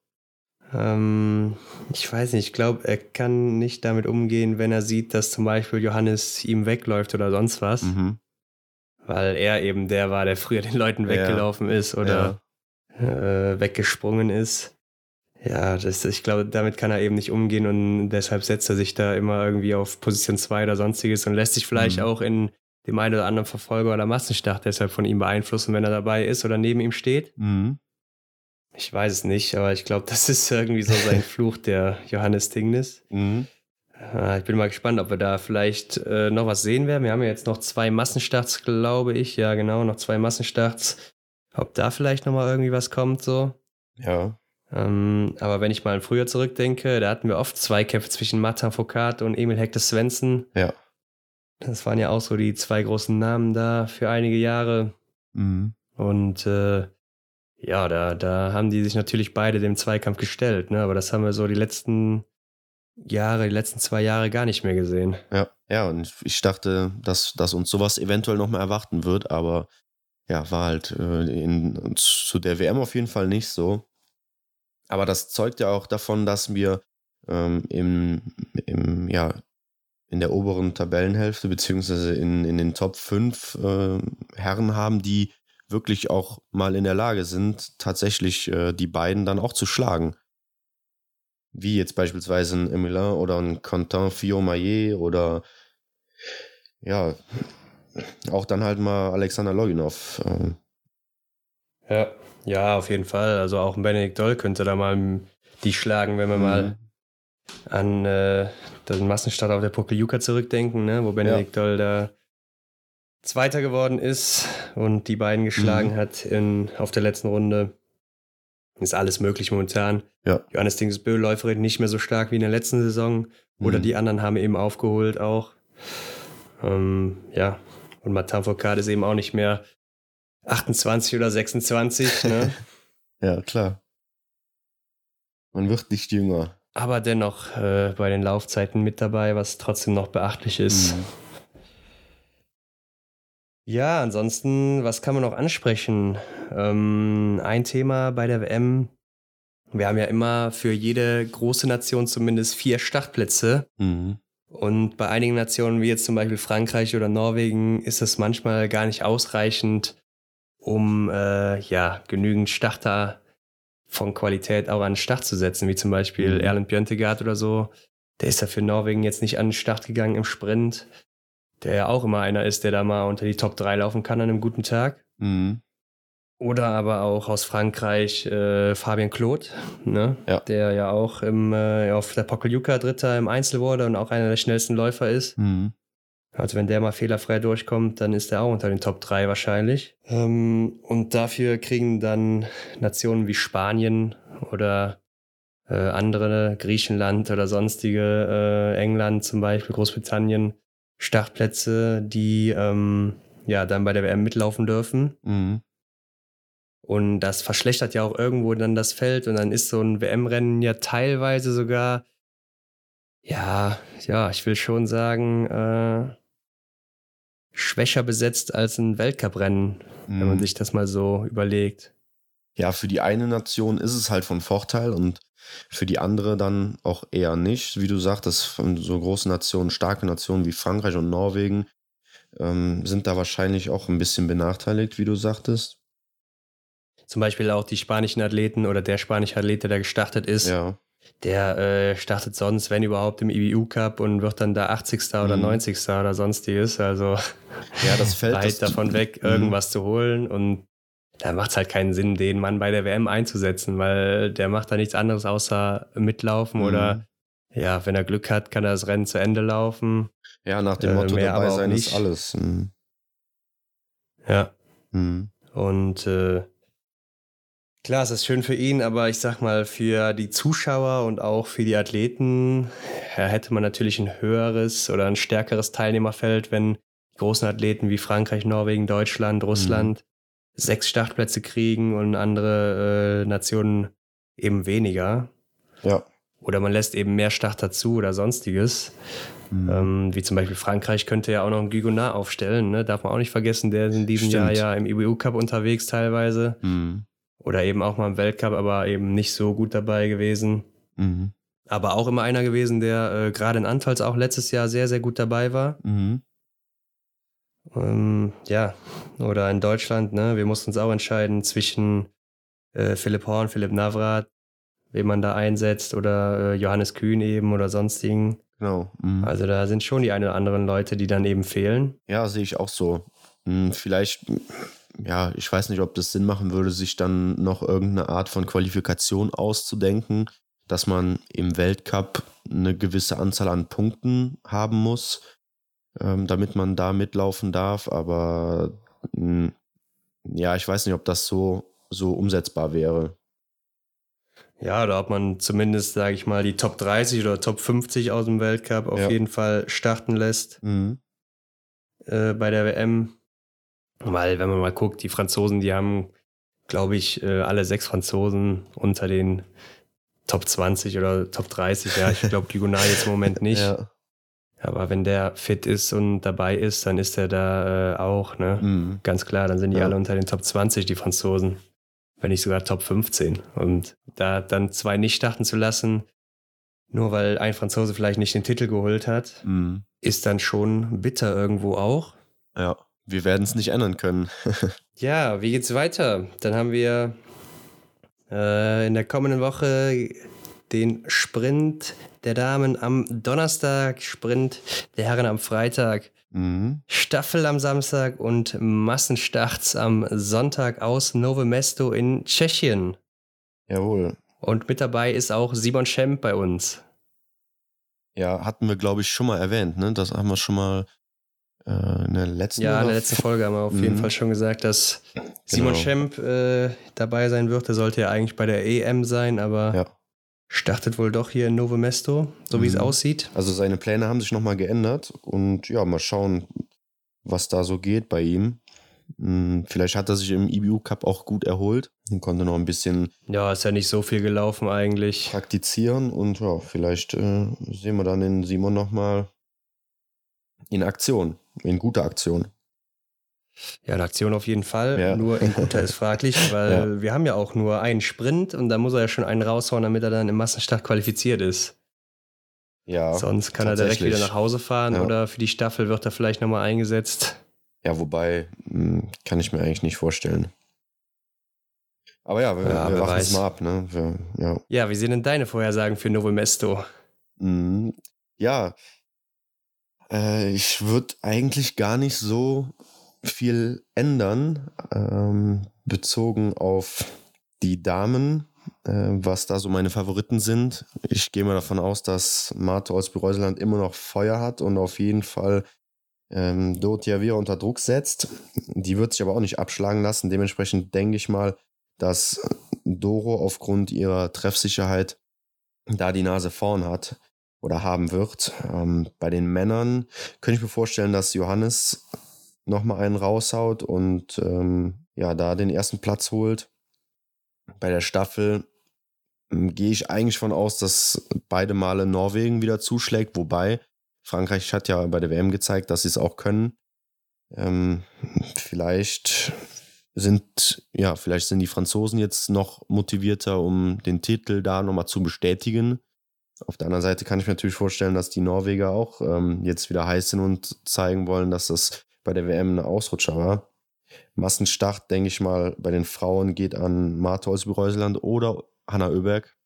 Ähm, ich weiß nicht, ich glaube, er kann nicht damit umgehen, wenn er sieht, dass zum Beispiel Johannes ihm wegläuft oder sonst was. Mhm. weil er eben der war, der früher den Leuten weggelaufen ist oder äh, weggesprungen ist. Ja, das, ich glaube, damit kann er eben nicht umgehen und deshalb setzt er sich da immer irgendwie auf Position 2 oder sonstiges und lässt sich vielleicht Mhm. auch in dem einen oder anderen Verfolger oder Massenstart deshalb von ihm beeinflussen, wenn er dabei ist oder neben ihm steht. Mhm. Ich weiß es nicht, aber ich glaube, [laughs] das ist irgendwie so sein [laughs] Fluch, der Johannes Tingnis. Mhm. Äh, Ich bin mal gespannt, ob wir da vielleicht äh, noch was sehen werden. Wir haben ja jetzt noch zwei Massenstarts, glaube ich. Ja, genau, noch zwei Massenstarts. Ob da vielleicht noch mal irgendwie was kommt, so. Ja. Ähm, aber wenn ich mal an früher zurückdenke, da hatten wir oft Zweikämpfe zwischen Martin Foucault und Emil Hector Svensson. Ja. Das waren ja auch so die zwei großen Namen da für einige Jahre. Mhm. Und äh, ja, da, da haben die sich natürlich beide dem Zweikampf gestellt. Ne? Aber das haben wir so die letzten Jahre, die letzten zwei Jahre gar nicht mehr gesehen. Ja, ja, und ich dachte, dass, dass uns sowas eventuell nochmal erwarten wird, aber ja, war halt äh, in, zu der WM auf jeden Fall nicht so. Aber das zeugt ja auch davon, dass wir ähm, im, im, ja, in der oberen Tabellenhälfte, beziehungsweise in, in den Top 5 äh, Herren haben, die wirklich auch mal in der Lage sind, tatsächlich äh, die beiden dann auch zu schlagen. Wie jetzt beispielsweise ein Emilin oder ein Quentin Fillon-Maillet oder ja, auch dann halt mal Alexander Loginov. ähm, Ja, ja, auf jeden Fall. Also auch ein Benedikt Doll könnte da mal die schlagen, wenn wir mal an äh, den Massenstart auf der Pokeljuka zurückdenken, ne? wo Benedikt Doll da Zweiter geworden ist und die beiden geschlagen Mhm. hat in, auf der letzten Runde. Ist alles möglich momentan. Ja. Johannes Dingsbö läuferin nicht mehr so stark wie in der letzten Saison. Oder Mhm. die anderen haben eben aufgeholt auch. Ähm, ja, und Martin Foucault ist eben auch nicht mehr 28 oder 26, ne? [laughs] Ja, klar. Man wird nicht jünger. aber dennoch äh, bei den Laufzeiten mit dabei, was trotzdem noch beachtlich ist. Mhm. Ja, ansonsten, was kann man noch ansprechen? Ähm, ein Thema bei der WM. Wir haben ja immer für jede große Nation zumindest vier Startplätze. Mhm. Und bei einigen Nationen, wie jetzt zum Beispiel Frankreich oder Norwegen, ist das manchmal gar nicht ausreichend, um äh, ja, genügend Starter von Qualität auch an den Start zu setzen, wie zum Beispiel Mhm. Erland Björntegard oder so. Der ist ja für Norwegen jetzt nicht an den Start gegangen im Sprint, der ja auch immer einer ist, der da mal unter die Top 3 laufen kann an einem guten Tag. Mhm. Oder aber auch aus Frankreich äh, Fabien Claude, ne? Ja. der ja auch im, äh, auf der Pokeljuka Dritter im Einzel wurde und auch einer der schnellsten Läufer ist. Mhm. Also wenn der mal fehlerfrei durchkommt, dann ist er auch unter den Top 3 wahrscheinlich. Ähm, und dafür kriegen dann Nationen wie Spanien oder äh, andere, Griechenland oder sonstige, äh, England zum Beispiel, Großbritannien, Startplätze, die ähm, ja dann bei der WM mitlaufen dürfen. Mhm. Und das verschlechtert ja auch irgendwo dann das Feld und dann ist so ein WM-Rennen ja teilweise sogar, ja, ja, ich will schon sagen, äh, schwächer besetzt als ein Weltcuprennen, mhm. wenn man mhm. sich das mal so überlegt. Ja, für die eine Nation ist es halt von Vorteil und für die andere dann auch eher nicht. Wie du sagtest, so großen Nationen, starke Nationen wie Frankreich und Norwegen ähm, sind da wahrscheinlich auch ein bisschen benachteiligt, wie du sagtest. Zum Beispiel auch die spanischen Athleten oder der spanische Athlet, der da gestartet ist. Ja. Der äh, startet sonst, wenn überhaupt, im IBU Cup und wird dann da 80. oder mhm. 90. oder sonstiges. Also ja, das [laughs] fällt weit davon weg, mhm. irgendwas zu holen. Und da macht es halt keinen Sinn, den Mann bei der WM einzusetzen, weil der macht da nichts anderes außer mitlaufen mhm. oder ja, wenn er Glück hat, kann er das Rennen zu Ende laufen. Ja, nach dem äh, Motto, äh, dabei sein ist alles. Mhm. Ja. Mhm. Und äh, Klar, es ist schön für ihn, aber ich sag mal, für die Zuschauer und auch für die Athleten ja, hätte man natürlich ein höheres oder ein stärkeres Teilnehmerfeld, wenn die großen Athleten wie Frankreich, Norwegen, Deutschland, mhm. Russland. Sechs Startplätze kriegen und andere äh, Nationen eben weniger. Ja. Oder man lässt eben mehr Starter zu oder sonstiges. Mhm. Ähm, wie zum Beispiel Frankreich könnte ja auch noch einen Guigonat aufstellen, ne? darf man auch nicht vergessen, der ist in diesem Stimmt. Jahr ja im IBU Cup unterwegs teilweise. Mhm. Oder eben auch mal im Weltcup, aber eben nicht so gut dabei gewesen. Mhm. Aber auch immer einer gewesen, der äh, gerade in Antolz auch letztes Jahr sehr, sehr gut dabei war. Mhm. Ähm, ja, oder in Deutschland, ne? Wir mussten uns auch entscheiden zwischen äh, Philipp Horn, Philipp Navrat, wen man da einsetzt, oder äh, Johannes Kühn eben oder sonstigen. Genau. Mhm. Also da sind schon die ein oder anderen Leute, die dann eben fehlen. Ja, sehe ich auch so. Hm, vielleicht ja, ich weiß nicht, ob das Sinn machen würde, sich dann noch irgendeine Art von Qualifikation auszudenken, dass man im Weltcup eine gewisse Anzahl an Punkten haben muss, ähm, damit man da mitlaufen darf. Aber mh, hm, ja, ich weiß nicht, ob das so, so umsetzbar wäre. Ja, da hat man zumindest, sage ich mal, die Top 30 oder Top 50 aus dem Weltcup auf ja. jeden Fall starten lässt. Mhm. Äh, bei der WM weil, wenn man mal guckt, die Franzosen, die haben, glaube ich, äh, alle sechs Franzosen unter den Top 20 oder Top 30. Ja, ich glaube, Gugonal [laughs] jetzt im Moment nicht. Ja. Aber wenn der fit ist und dabei ist, dann ist er da äh, auch, ne? Mhm. Ganz klar, dann sind die ja. alle unter den Top 20, die Franzosen. Wenn nicht sogar Top 15. Und da dann zwei nicht starten zu lassen, nur weil ein Franzose vielleicht nicht den Titel geholt hat, mhm. ist dann schon bitter irgendwo auch. Ja wir werden es nicht ändern können. [laughs] ja, wie geht's weiter? Dann haben wir äh, in der kommenden Woche den Sprint der Damen am Donnerstag, Sprint der Herren am Freitag, mhm. Staffel am Samstag und Massenstarts am Sonntag aus Novo Mesto in Tschechien. Jawohl. Und mit dabei ist auch Simon Schemp bei uns. Ja, hatten wir, glaube ich, schon mal erwähnt, ne? Das haben wir schon mal äh, in der letzten Ja, in der letzten Folge haben wir auf jeden mhm. Fall schon gesagt, dass Simon genau. Schemp äh, dabei sein wird. Der sollte ja eigentlich bei der EM sein, aber ja. Startet wohl doch hier in Novo Mesto, so wie es mhm. aussieht. Also seine Pläne haben sich nochmal geändert und ja, mal schauen, was da so geht bei ihm. Hm, vielleicht hat er sich im IBU Cup auch gut erholt und konnte noch ein bisschen. Ja, ist ja nicht so viel gelaufen eigentlich. Praktizieren und ja, vielleicht äh, sehen wir dann den Simon nochmal in Aktion in guter Aktion. Ja, eine Aktion auf jeden Fall. Ja. Nur in guter ist fraglich, [laughs] weil ja. wir haben ja auch nur einen Sprint und da muss er ja schon einen raushauen, damit er dann im Massenstart qualifiziert ist. Ja. Sonst kann er direkt wieder nach Hause fahren ja. oder für die Staffel wird er vielleicht nochmal eingesetzt. Ja, wobei, hm, kann ich mir eigentlich nicht vorstellen. Aber ja, wir, ja, wir warten es mal ab. Ne? Wir, ja. ja, wie sehen denn deine Vorhersagen für Novo Mesto? Mhm. Ja, äh, ich würde eigentlich gar nicht so viel ändern, ähm, bezogen auf die Damen, äh, was da so meine Favoriten sind. Ich gehe mal davon aus, dass Marto aus Bereuseland immer noch Feuer hat und auf jeden Fall ähm, Dotia wieder unter Druck setzt. Die wird sich aber auch nicht abschlagen lassen. Dementsprechend denke ich mal, dass Doro aufgrund ihrer Treffsicherheit da die Nase vorn hat oder haben wird. Ähm, bei den Männern könnte ich mir vorstellen, dass Johannes nochmal einen raushaut und ähm, ja, da den ersten Platz holt. Bei der Staffel ähm, gehe ich eigentlich von aus, dass beide Male Norwegen wieder zuschlägt, wobei Frankreich hat ja bei der WM gezeigt, dass sie es auch können. Ähm, vielleicht sind, ja, vielleicht sind die Franzosen jetzt noch motivierter, um den Titel da nochmal zu bestätigen. Auf der anderen Seite kann ich mir natürlich vorstellen, dass die Norweger auch ähm, jetzt wieder heiß sind und zeigen wollen, dass das bei der WM ein Ausrutscher war. Massenstart, denke ich mal, bei den Frauen geht an Martha aus Reuseland oder Hanna Oeberg.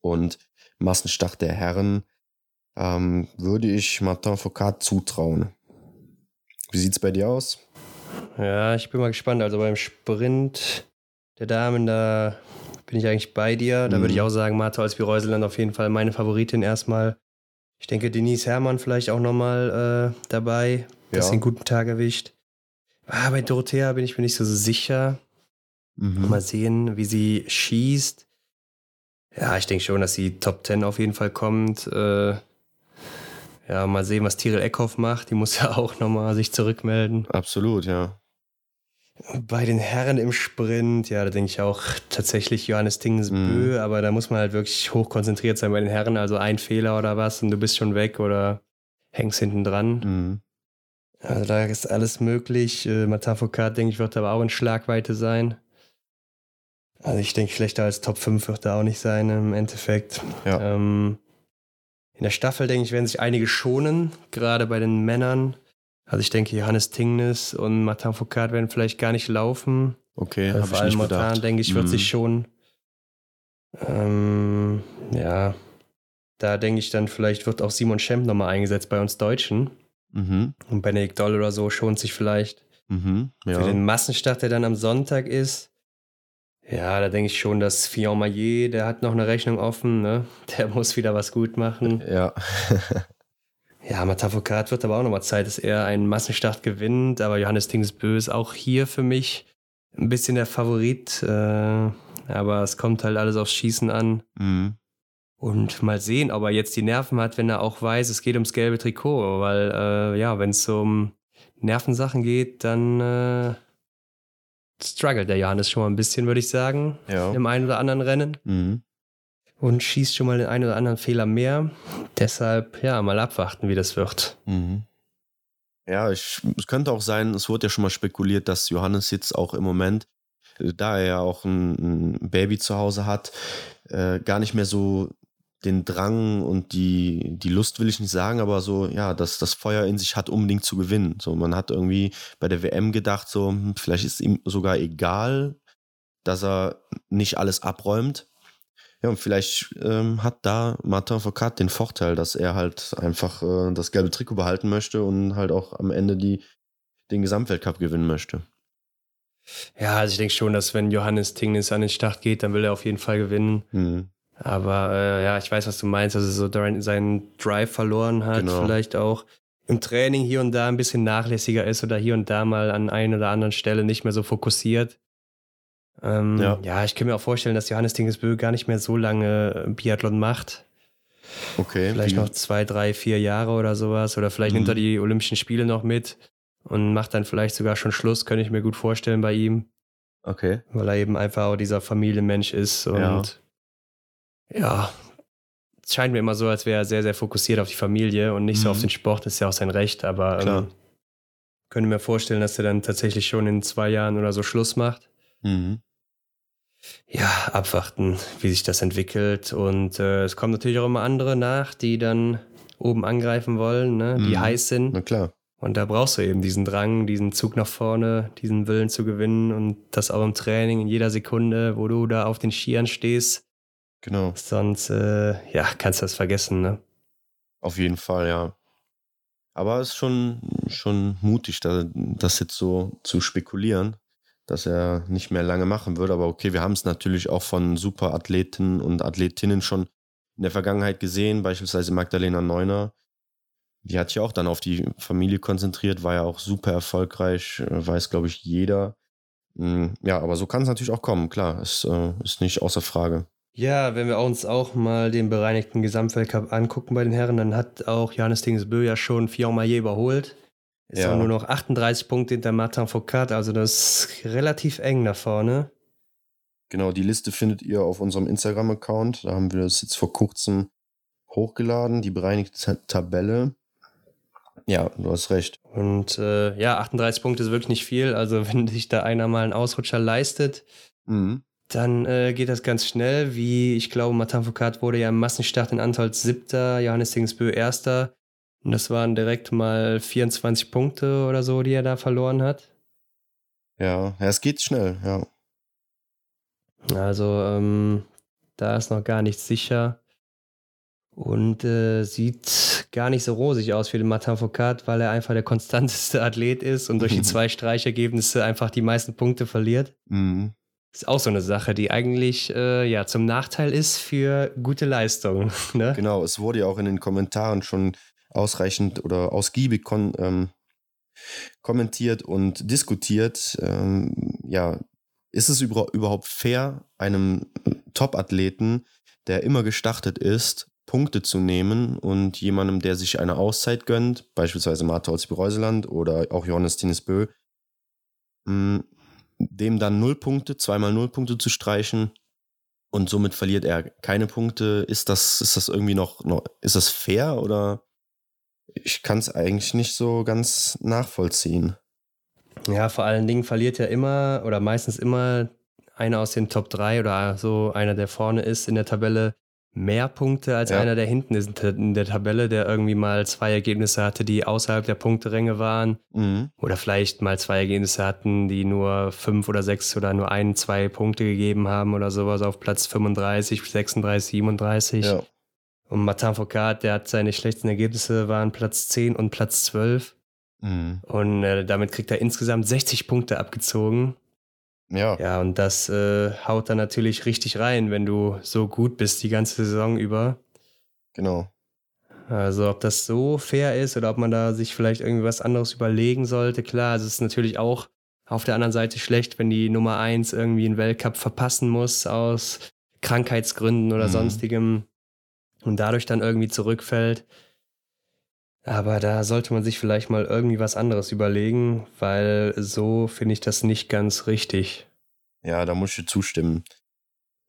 Und Massenstart der Herren ähm, würde ich Martin Foucault zutrauen. Wie sieht es bei dir aus? Ja, ich bin mal gespannt. Also beim Sprint der Damen, da bin ich eigentlich bei dir. Da mhm. würde ich auch sagen, Martha als Reuseland auf jeden Fall meine Favoritin erstmal. Ich denke, Denise Herrmann vielleicht auch nochmal äh, dabei, dass ja. sie einen guten Tag erwischt. Ah, bei Dorothea bin ich mir nicht so sicher. Mhm. Mal sehen, wie sie schießt. Ja, ich denke schon, dass sie Top 10 auf jeden Fall kommt. Äh, ja, mal sehen, was Tiril Eckhoff macht. Die muss ja [laughs] auch nochmal sich zurückmelden. Absolut, ja. Bei den Herren im Sprint, ja, da denke ich auch tatsächlich Johannes Tingsbö, mhm. aber da muss man halt wirklich hoch konzentriert sein bei den Herren. Also ein Fehler oder was und du bist schon weg oder hängst hinten dran. Mhm. Also da ist alles möglich. Äh, Matafokat, denke ich, wird aber auch in Schlagweite sein. Also ich denke, schlechter als Top 5 wird er auch nicht sein im Endeffekt. Ja. Ähm, in der Staffel, denke ich, werden sich einige schonen, gerade bei den Männern. Also ich denke, Johannes Tingnes und Martin Foucault werden vielleicht gar nicht laufen. Okay, also vor allem Martin, denke ich, wird mhm. sich schonen. Ähm, ja, da denke ich dann, vielleicht wird auch Simon Schemp nochmal eingesetzt bei uns Deutschen. Mhm. Und Benedikt Doll oder so schont sich vielleicht. Mhm, ja. Für den Massenstart, der dann am Sonntag ist. Ja, da denke ich schon, dass Fillon Maillet, der hat noch eine Rechnung offen, ne? [laughs] Der muss wieder was gut machen. Ja. [laughs] ja, Matafokat wird aber auch nochmal Zeit, dass er einen Massenstart gewinnt. Aber Johannes Tingsbö ist auch hier für mich ein bisschen der Favorit. Äh, aber es kommt halt alles aufs Schießen an. Mhm. Und mal sehen, ob er jetzt die Nerven hat, wenn er auch weiß, es geht ums gelbe Trikot. Weil, äh, ja, wenn es um Nervensachen geht, dann äh, struggelt der Johannes schon mal ein bisschen, würde ich sagen. Ja. Im einen oder anderen Rennen. Mhm. Und schießt schon mal den einen oder anderen Fehler mehr. Deshalb, ja, mal abwarten, wie das wird. Mhm. Ja, ich, es könnte auch sein, es wurde ja schon mal spekuliert, dass Johannes jetzt auch im Moment, äh, da er ja auch ein, ein Baby zu Hause hat, äh, gar nicht mehr so den Drang und die, die Lust will ich nicht sagen, aber so, ja, dass das Feuer in sich hat, unbedingt zu gewinnen. So, man hat irgendwie bei der WM gedacht, so, hm, vielleicht ist ihm sogar egal, dass er nicht alles abräumt. Ja, und vielleicht ähm, hat da Martin Foucault den Vorteil, dass er halt einfach äh, das gelbe Trikot behalten möchte und halt auch am Ende die, den Gesamtweltcup gewinnen möchte. Ja, also ich denke schon, dass wenn Johannes Tingnes an den Start geht, dann will er auf jeden Fall gewinnen. Mhm. Aber äh, ja, ich weiß, was du meinst, dass er so seinen Drive verloren hat, genau. vielleicht auch im Training hier und da ein bisschen nachlässiger ist oder hier und da mal an einer oder anderen Stelle nicht mehr so fokussiert. Ähm, ja. ja. ich kann mir auch vorstellen, dass Johannes Dingesbö gar nicht mehr so lange Biathlon macht. Okay. Vielleicht noch zwei, drei, vier Jahre oder sowas. Oder vielleicht mhm. nimmt er die Olympischen Spiele noch mit und macht dann vielleicht sogar schon Schluss, könnte ich mir gut vorstellen bei ihm. Okay. Weil er eben einfach auch dieser Familienmensch ist und ja ja, es scheint mir immer so, als wäre er sehr, sehr fokussiert auf die Familie und nicht mhm. so auf mhm. den Sport. Das ist ja auch sein Recht, aber ähm, könnte mir vorstellen, dass er dann tatsächlich schon in zwei Jahren oder so Schluss macht. Mhm. Ja, abwarten, wie sich das entwickelt. Und äh, es kommen natürlich auch immer andere nach, die dann oben angreifen wollen, ne? die mhm. heiß sind. Na klar. Und da brauchst du eben diesen Drang, diesen Zug nach vorne, diesen Willen zu gewinnen und das auch im Training, in jeder Sekunde, wo du da auf den Skiern stehst Genau. Sonst, äh, ja, kannst du das vergessen, ne? Auf jeden Fall, ja. Aber es ist schon, schon mutig, da, das jetzt so zu spekulieren, dass er nicht mehr lange machen würde. Aber okay, wir haben es natürlich auch von Superathleten und Athletinnen schon in der Vergangenheit gesehen, beispielsweise Magdalena Neuner. Die hat sich auch dann auf die Familie konzentriert, war ja auch super erfolgreich, äh, weiß, glaube ich, jeder. Hm, ja, aber so kann es natürlich auch kommen, klar, ist, äh, ist nicht außer Frage. Ja, wenn wir uns auch mal den bereinigten Gesamtweltcup angucken bei den Herren, dann hat auch Johannes Dingsbö ja schon Fillon-Maillet überholt. Ist ja. auch nur noch 38 Punkte hinter Martin Foucault, also das ist relativ eng da vorne. Genau, die Liste findet ihr auf unserem Instagram-Account. Da haben wir das jetzt vor kurzem hochgeladen, die bereinigte Tabelle. Ja, du hast recht. Und äh, ja, 38 Punkte ist wirklich nicht viel. Also [laughs] wenn sich da einer mal einen Ausrutscher leistet, mhm. dann äh, geht das ganz schnell. Wie ich glaube, Martin Foucault wurde ja im Massenstart in Antolz siebter, Johannes Dingsbö erster. Und das waren direkt mal 24 Punkte oder so, die er da verloren hat. Ja, ja es geht schnell, ja. Also ähm, da ist noch gar nichts sicher. Und äh, sieht gar nicht so rosig aus für den Martin Foucault, weil er einfach der konstanteste Athlet ist und durch die zwei Streichergebnisse einfach die meisten Punkte verliert. Mhm. Ist auch so eine Sache, die eigentlich äh, ja zum Nachteil ist für gute Leistung. [laughs] Ne? Genau, es wurde ja auch in den Kommentaren schon ausreichend oder ausgiebig ähm, kommentiert und diskutiert. Ähm, ja, ist es über überhaupt fair, einem Top-Athleten, der immer gestartet ist, Punkte zu nehmen und jemandem, der sich eine Auszeit gönnt, beispielsweise Martha Olsby-Reuseland oder auch Johannes Tinesbö, mm, dem dann null Punkte, zweimal null Punkte zu streichen und somit verliert er keine Punkte. Ist das, ist das irgendwie noch, noch ist das fair oder ich kann es eigentlich nicht so ganz nachvollziehen. Ja, vor allen Dingen verliert ja immer oder meistens immer einer aus den Top 3 oder so einer, der vorne ist in der Tabelle, mehr Punkte als ja. einer, der hinten ist in der Tabelle, der irgendwie mal zwei Ergebnisse hatte, die außerhalb der Punkteränge waren. Mhm. Oder vielleicht mal zwei Ergebnisse hatten, die nur fünf oder sechs oder nur ein, zwei Punkte gegeben haben oder sowas auf Platz 35, 36, 37. Ja. Und Martin Foucault, der hat seine schlechtesten Ergebnisse, waren Platz 10 und Platz 12. Mhm. Und äh, damit kriegt er insgesamt 60 Punkte abgezogen. Ja. Ja, und das äh, haut dann natürlich richtig rein, wenn du so gut bist die ganze Saison über. Genau. Also ob das so fair ist oder ob man da sich vielleicht irgendwie was anderes überlegen sollte. Klar, es ist natürlich auch auf der anderen Seite schlecht, wenn die Nummer 1 irgendwie einen Weltcup verpassen muss aus Krankheitsgründen oder mhm. sonstigem und dadurch dann irgendwie zurückfällt. Aber da sollte man sich vielleicht mal irgendwie was anderes überlegen, weil so finde ich das nicht ganz richtig. Ja, da muss ich zustimmen.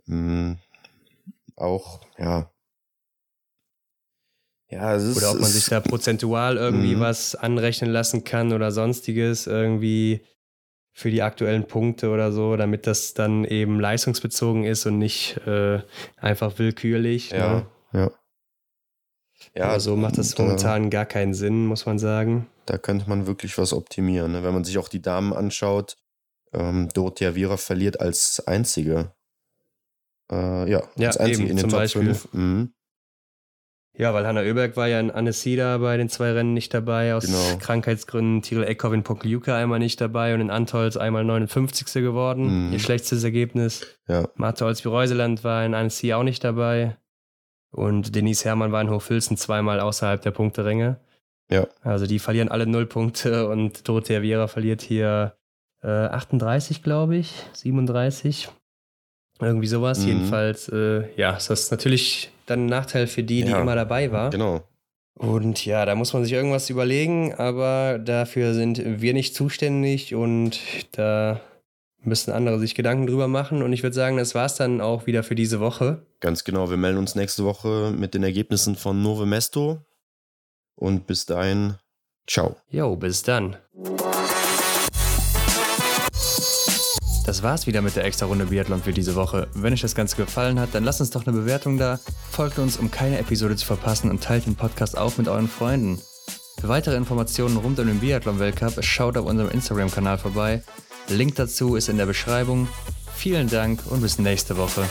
Mhm. Auch, ja. Ja, es ist, oder ob man sich da prozentual irgendwie mhm. was anrechnen lassen kann oder sonstiges, irgendwie für die aktuellen Punkte oder so, damit das dann eben leistungsbezogen ist und nicht äh, einfach willkürlich. Ja, ne? Ja. Ja, also macht das momentan gar keinen Sinn, muss man sagen. Da könnte man wirklich was optimieren. Ne? Wenn man sich auch die Damen anschaut, ähm, Dorothea Viera verliert als einzige. Äh, ja, ja, als einzige eben, in den Top Beispiel. 5. Mhm. Ja, weil Hanna Oeberg war ja in Annesida bei den zwei Rennen nicht dabei, aus genau. Krankheitsgründen. Tyrell Eckhoff in Pokljuka einmal nicht dabei und in Antolz einmal 59. geworden. Mhm. Ihr schlechtestes Ergebnis. Ja. Martha Olsby-Reuseland war in Annecy auch nicht dabei. Und Denise Herrmann war in Hochfilzen zweimal außerhalb der Punkteränge. Ja. Also die verlieren alle null Punkte und Dorothea Viera verliert hier äh, 38, glaube ich, 37. Irgendwie sowas. Mhm. Jedenfalls, äh, ja, ist das natürlich dann ein Nachteil für die, die ja, immer dabei war. Genau. Und ja, da muss man sich irgendwas überlegen, aber dafür sind wir nicht zuständig und da müssen andere sich Gedanken drüber machen. Und ich würde sagen, das war es dann auch wieder für diese Woche. Ganz genau. Wir melden uns nächste Woche mit den Ergebnissen von Nove Mesto. Und bis dahin, ciao. Jo, bis dann. Das war's wieder mit der extra Runde Biathlon für diese Woche. Wenn euch das Ganze gefallen hat, dann lasst uns doch eine Bewertung da, folgt uns, um keine Episode zu verpassen und teilt den Podcast auch mit euren Freunden. Für weitere Informationen rund um den Biathlon-Weltcup schaut auf unserem Instagram-Kanal vorbei Link dazu ist in der Beschreibung. Vielen Dank und bis nächste Woche.